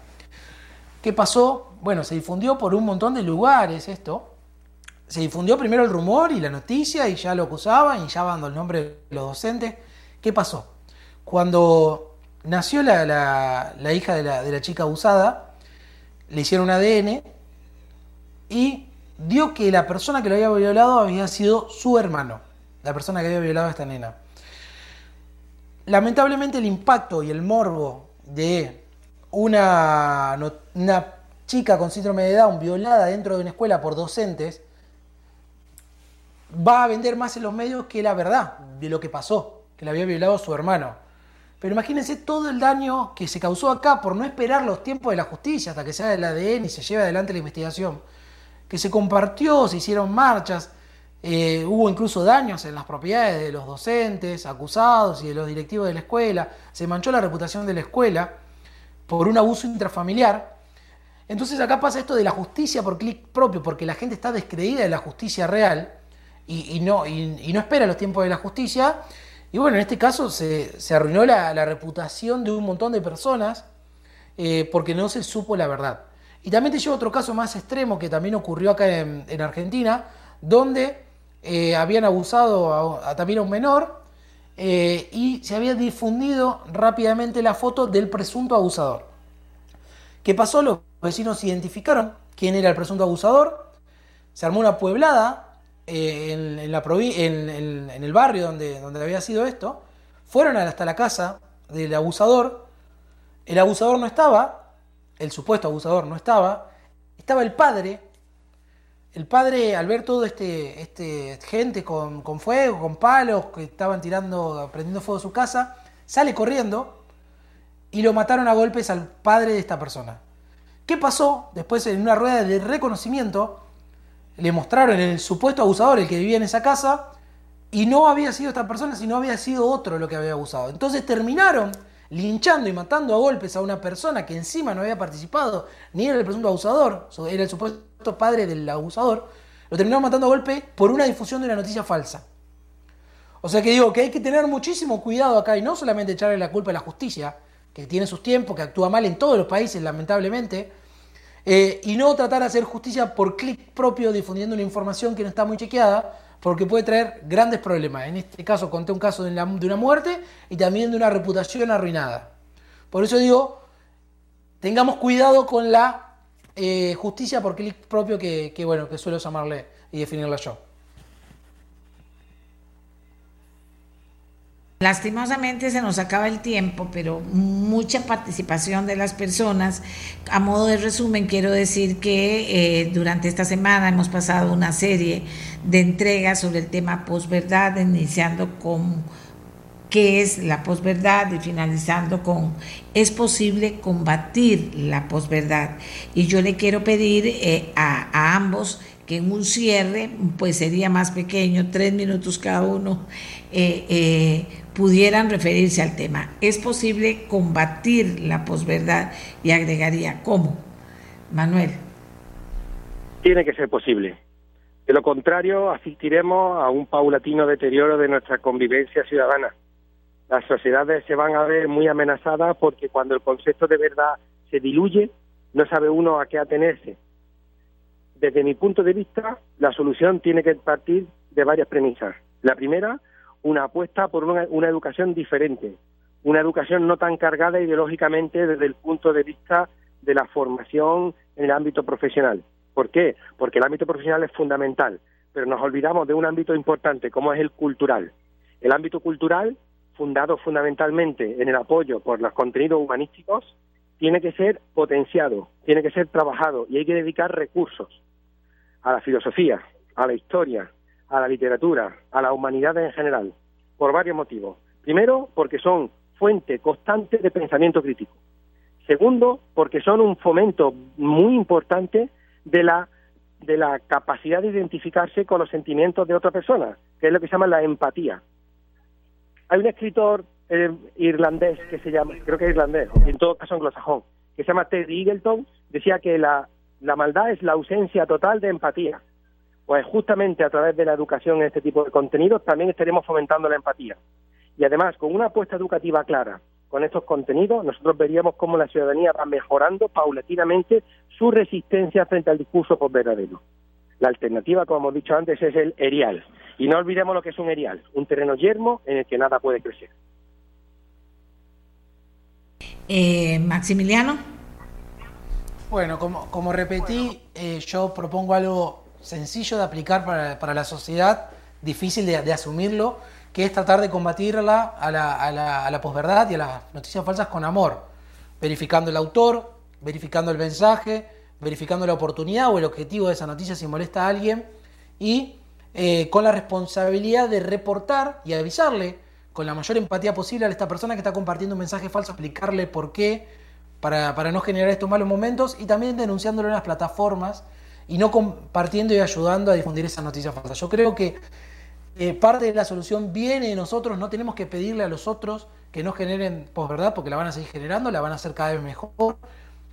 S8: ¿Qué pasó? Bueno, se difundió por un montón de lugares esto. Se difundió primero el rumor y la noticia y ya lo acusaban y ya dando el nombre de los docentes. ¿Qué pasó? Cuando nació la, hija de la, chica abusada, le hicieron un ADN y dio que la persona que lo había violado había sido su hermano, la persona que había violado a esta nena. Lamentablemente el impacto y el morbo de una, una chica con síndrome de Down violada dentro de una escuela por docentes va a vender más en los medios que la verdad de lo que pasó, que le había violado su hermano. Pero imagínense todo el daño que se causó acá por no esperar los tiempos de la justicia hasta que se haga el ADN y se lleve adelante la investigación. Que se compartió, se hicieron marchas, eh, hubo incluso daños en las propiedades de los docentes, acusados y de los directivos de la escuela, se manchó la reputación de la escuela por un abuso intrafamiliar. Entonces acá pasa esto de la justicia por clic propio, porque la gente está descreída de la justicia real y, no, espera los tiempos de la justicia. Y bueno, en este caso se, arruinó la, reputación de un montón de personas eh, porque no se supo la verdad. Y también te llevo otro caso más extremo que también ocurrió acá en, Argentina, donde eh, habían abusado también a un menor eh, y se había difundido rápidamente la foto del presunto abusador. ¿Qué pasó? Los vecinos identificaron. Quién era el presunto abusador, se armó una pueblada eh, en, la en, el barrio donde, donde había sido esto, fueron hasta la casa del abusador, el abusador no estaba, el supuesto abusador no estaba, estaba el padre el padre, al ver todo este, este gente con, fuego, con palos, que estaban tirando, prendiendo fuego a su casa, sale corriendo y lo mataron a golpes al padre de esta persona. ¿Qué pasó? Después en una rueda de reconocimiento, le mostraron el supuesto abusador, el que vivía en esa casa, y no había sido esta persona, sino había sido otro lo que había abusado. Entonces terminaron linchando y matando a golpes a una persona que encima no había participado, ni era el presunto abusador, era el supuesto padre del abusador, lo terminaron matando a golpe por una difusión de una noticia falsa. O sea que digo que hay que tener muchísimo cuidado acá y no solamente echarle la culpa a la justicia, que tiene sus tiempos, que actúa mal en todos los países, lamentablemente, eh, y no tratar de hacer justicia por clic propio difundiendo una información que no está muy chequeada, porque puede traer grandes problemas. En este caso conté un caso de, una muerte y también de una reputación arruinada. Por eso digo, tengamos cuidado con la eh, justicia por clic propio que, bueno, que suelo llamarle y definirla yo.
S2: Lastimosamente se nos acaba el tiempo, pero mucha participación de las personas. A modo de resumen, quiero decir que eh, durante esta semana hemos pasado una serie de entregas sobre el tema posverdad, iniciando con qué es la posverdad y finalizando con es posible combatir la posverdad. Y yo le quiero pedir eh, a, ambos que en un cierre, pues sería más pequeño, tres minutos cada uno, eh, pudieran referirse al tema. ¿Es posible combatir la posverdad? Y agregaría, ¿cómo? Manuel.
S10: Tiene que ser posible. De lo contrario, asistiremos a un paulatino deterioro de nuestra convivencia ciudadana. Las sociedades se van a ver muy amenazadas porque cuando el concepto de verdad se diluye, no sabe uno a qué atenerse. Desde mi punto de vista, la solución tiene que partir de varias premisas. La primera, una apuesta por una, educación diferente, una educación no tan cargada ideológicamente desde el punto de vista de la formación en el ámbito profesional. ¿Por qué? Porque el ámbito profesional es fundamental, pero nos olvidamos de un ámbito importante como es el cultural. El ámbito cultural, fundado fundamentalmente en el apoyo por los contenidos humanísticos, tiene que ser potenciado, tiene que ser trabajado y hay que dedicar recursos a la filosofía, a la historia, a la literatura, a la humanidad en general, por varios motivos. Primero, porque son fuente constante de pensamiento crítico. Segundo, porque son un fomento muy importante de la, de la capacidad de identificarse con los sentimientos de otra persona, que es lo que se llama la empatía. Hay un escritor eh, irlandés que se llama, creo que es irlandés, en todo caso anglosajón, que se llama Ted Eagleton, decía que la, la maldad es la ausencia total de empatía pues justamente a través de la educación en este tipo de contenidos también estaremos fomentando la empatía. Y además, con una apuesta educativa clara con estos contenidos, nosotros veríamos cómo la ciudadanía va mejorando paulatinamente su resistencia frente al discurso verdadero. La alternativa, como hemos dicho antes, es el erial. Y no olvidemos lo que es un erial, un terreno yermo en el que nada puede crecer.
S2: Eh, Maximiliano.
S8: Bueno, como, como repetí, eh, yo propongo algo sencillo de aplicar para, la sociedad, difícil de, asumirlo, que es tratar de combatirla a la, a, la, a la posverdad y a las noticias falsas con amor, verificando el autor, verificando el mensaje, verificando la oportunidad o el objetivo de esa noticia si molesta a alguien y eh, con la responsabilidad de reportar y avisarle con la mayor empatía posible a esta persona que está compartiendo un mensaje falso, explicarle por qué, para, para no generar estos malos momentos y también denunciándolo en las plataformas y no compartiendo y ayudando a difundir esa noticia falsa. Yo creo que eh, parte de la solución viene de nosotros, no tenemos que pedirle a los otros que no generen posverdad, porque la van a seguir generando, la van a hacer cada vez mejor,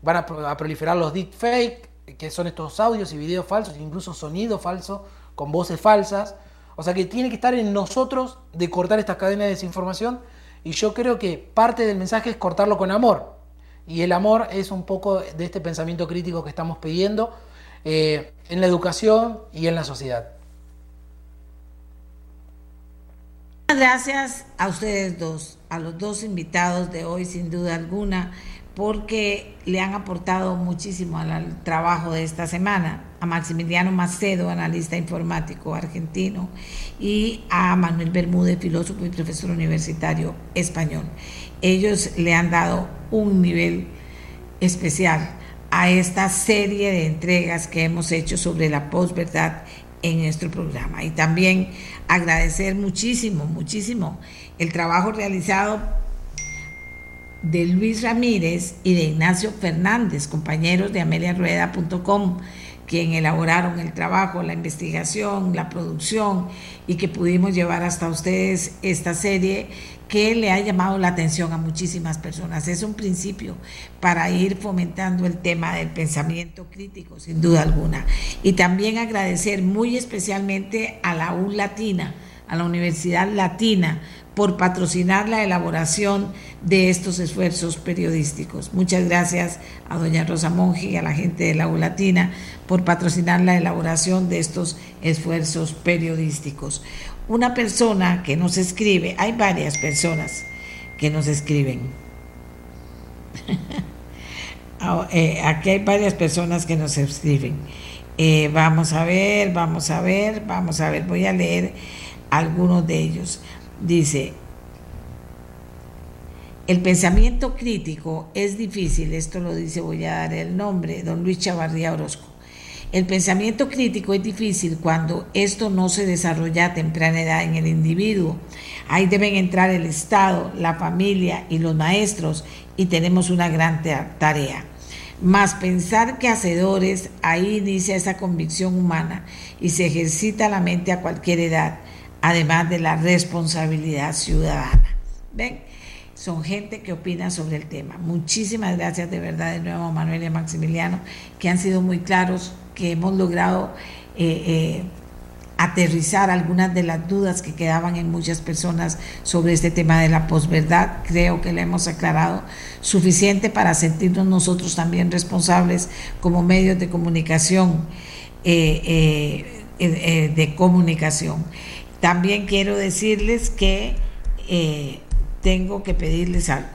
S8: van a, proliferar los deepfake, que son estos audios y videos falsos, incluso sonido falso, con voces falsas. O sea que tiene que estar en nosotros de cortar esta cadena de desinformación y yo creo que parte del mensaje es cortarlo con amor. Y el amor es un poco de este pensamiento crítico que estamos pidiendo eh, en la educación y en la sociedad.
S2: Gracias a ustedes dos, a los dos invitados de hoy, sin duda alguna, porque le han aportado muchísimo al trabajo de esta semana. A Maximiliano Macedo, analista informático argentino, y a Manuel Bermúdez, filósofo y profesor universitario español. Ellos le han dado un nivel especial a esta serie de entregas que hemos hecho sobre la posverdad en nuestro programa. Y también agradecer muchísimo, muchísimo el trabajo realizado de Luis Ramírez y de Ignacio Fernández, compañeros de ameliarueda.com, quien elaboraron el trabajo, la investigación, la producción y que pudimos llevar hasta ustedes esta serie que le ha llamado la atención a muchísimas personas. Es un principio para ir fomentando el tema del pensamiento crítico, sin duda alguna. Y también agradecer muy especialmente a la U Latina, a la Universidad Latina, por patrocinar la elaboración de estos esfuerzos periodísticos. Muchas gracias a doña Rosa Monge y a la gente de la U Latina por patrocinar la elaboración de estos esfuerzos periodísticos una persona que nos escribe, hay varias personas que nos escriben. Ah, eh, aquí hay varias personas que nos escriben. Eh, vamos a ver, vamos a ver, vamos a ver, voy a leer algunos de ellos. Dice, el pensamiento crítico es difícil, esto lo dice, voy a dar el nombre, don Luis Chavarría Orozco. El pensamiento crítico es difícil cuando esto no se desarrolla a temprana edad en el individuo. Ahí deben entrar el Estado, la familia y los maestros y tenemos una gran tarea. Más pensar que hacedores, ahí inicia esa convicción humana y se ejercita la mente a cualquier edad, además de la responsabilidad ciudadana. ¿Ven? son gente que opina sobre el tema. Muchísimas gracias de verdad de nuevo a Manuel y a Maximiliano, que han sido muy claros, que hemos logrado eh, eh, aterrizar algunas de las dudas que quedaban en muchas personas sobre este tema de la posverdad. Creo que le hemos aclarado suficiente para sentirnos nosotros también responsables como medios de comunicación. Eh, de comunicación. También quiero decirles que tengo que pedirles algo.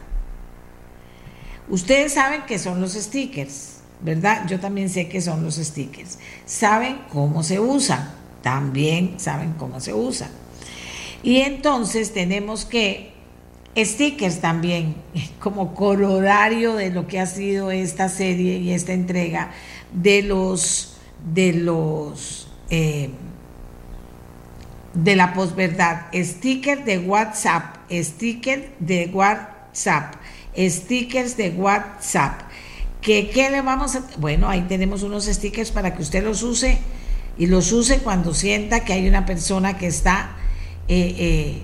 S2: Ustedes saben que son los stickers, ¿verdad? Yo también sé que son los stickers. Saben cómo se usan, también saben cómo se usan. Y entonces tenemos que stickers también, como colorario de lo que ha sido esta serie y esta entrega de los de los eh, de la posverdad, stickers de WhatsApp, stickers de WhatsApp, stickers de WhatsApp. ¿Qué, ¿Qué le vamos a...? Bueno, ahí tenemos unos stickers para que usted los use y los use cuando sienta que hay una persona que está... Eh, eh,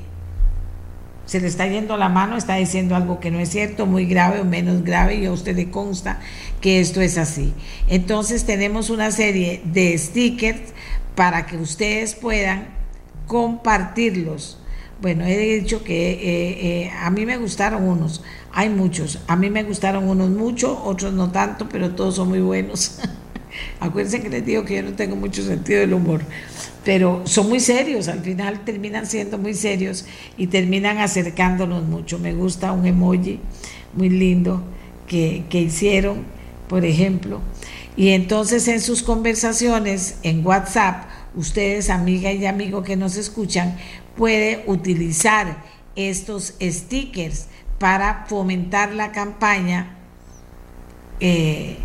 S2: se le está yendo la mano, está diciendo algo que no es cierto, muy grave o menos grave, y a usted le consta que esto es así. Entonces tenemos una serie de stickers para que ustedes puedan compartirlos. Bueno, he dicho que eh, eh, a mí me gustaron unos, hay muchos, a mí me gustaron unos mucho, otros no tanto, pero todos son muy buenos. Acuérdense que les digo que yo no tengo mucho sentido del humor, pero son muy serios, al final terminan siendo muy serios y terminan acercándonos mucho. Me gusta un emoji muy lindo que, que hicieron, por ejemplo, y entonces en sus conversaciones en WhatsApp, ustedes, amiga y amigo que nos escuchan, puede utilizar estos stickers para fomentar la campaña, eh,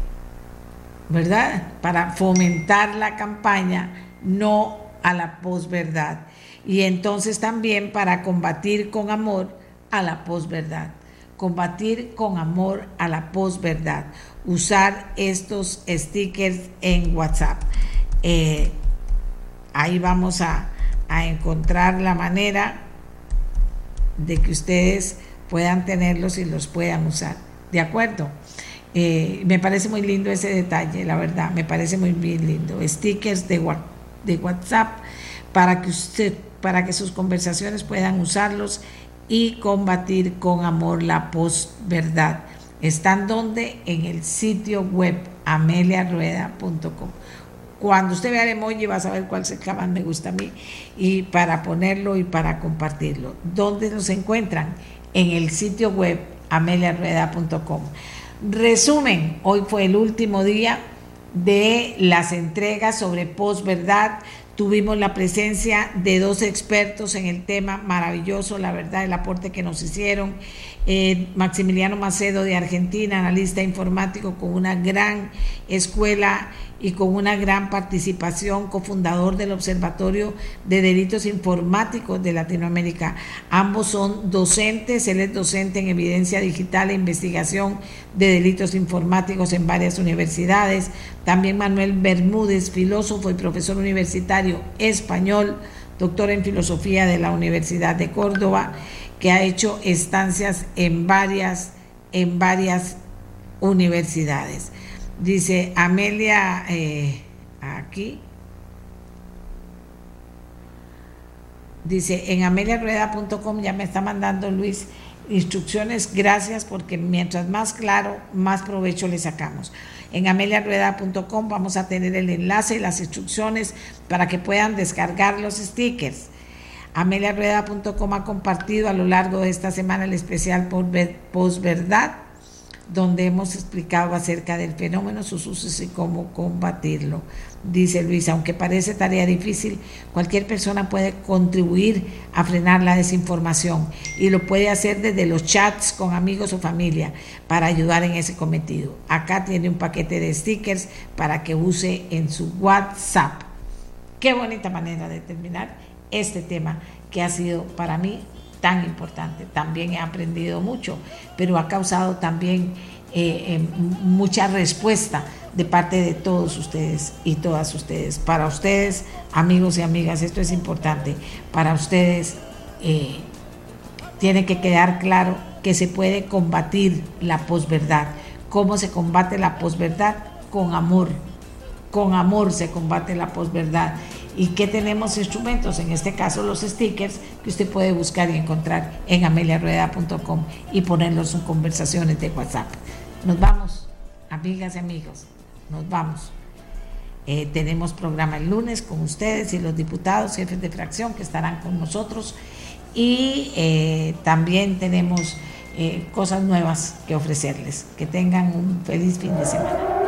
S2: ¿verdad? Para fomentar la campaña no a la posverdad. Y entonces también para combatir con amor a la posverdad. Combatir con amor a la posverdad. Usar estos stickers en WhatsApp. Eh, ahí vamos a, encontrar la manera de que ustedes puedan tenerlos y los puedan usar. ¿De acuerdo? Eh, me parece muy lindo ese detalle, la verdad, me parece muy bien lindo. Stickers de, de WhatsApp para que usted, para que sus conversaciones puedan usarlos y combatir con amor la posverdad. ¿Están donde? En el sitio web ameliarueda.com. Cuando usted vea el emoji va a saber cuál es el que más me gusta a mí y para ponerlo y para compartirlo. ¿Dónde nos encuentran? En el sitio web ameliarrueda.com. Resumen, hoy fue el último día de las entregas sobre posverdad. Tuvimos la presencia de dos expertos en el tema, maravilloso, la verdad, el aporte que nos hicieron. Eh, Maximiliano Macedo de Argentina, analista informático con una gran escuela y con una gran participación, cofundador del Observatorio de Delitos Informáticos de Latinoamérica. Ambos son docentes, él es docente en evidencia digital e investigación de delitos informáticos en varias universidades. También Manuel Bermúdez, filósofo y profesor universitario español, doctor en filosofía de la Universidad de Córdoba, que ha hecho estancias en varias, en varias universidades. Dice Amelia, eh, aquí, dice en ameliarueda.com ya me está mandando Luis instrucciones, gracias porque mientras más claro, más provecho le sacamos. En ameliarueda.com vamos a tener el enlace y las instrucciones para que puedan descargar los stickers. ameliarueda.com ha compartido a lo largo de esta semana el especial posverdad donde hemos explicado acerca del fenómeno, sus usos y cómo combatirlo. Dice Luis, aunque parece tarea difícil, cualquier persona puede contribuir a frenar la desinformación y lo puede hacer desde los chats con amigos o familia para ayudar en ese cometido. Acá tiene un paquete de stickers para que use en su WhatsApp. Qué bonita manera de terminar este tema que ha sido para mí tan importante. También he aprendido mucho, pero ha causado también eh, eh, mucha respuesta de parte de todos ustedes y todas ustedes. Para ustedes, amigos y amigas, esto es importante. Para ustedes eh, tiene que quedar claro que se puede combatir la posverdad. ¿Cómo se combate la posverdad? Con amor. Con amor se combate la posverdad y que tenemos instrumentos, en este caso los stickers, que usted puede buscar y encontrar en ameliarueda.com y ponerlos en conversaciones de WhatsApp. Nos vamos, amigas y amigos, nos vamos. Eh, tenemos programa el lunes con ustedes y los diputados, jefes de fracción que estarán con nosotros y eh, también tenemos eh, cosas nuevas que ofrecerles. Que tengan un feliz fin de semana.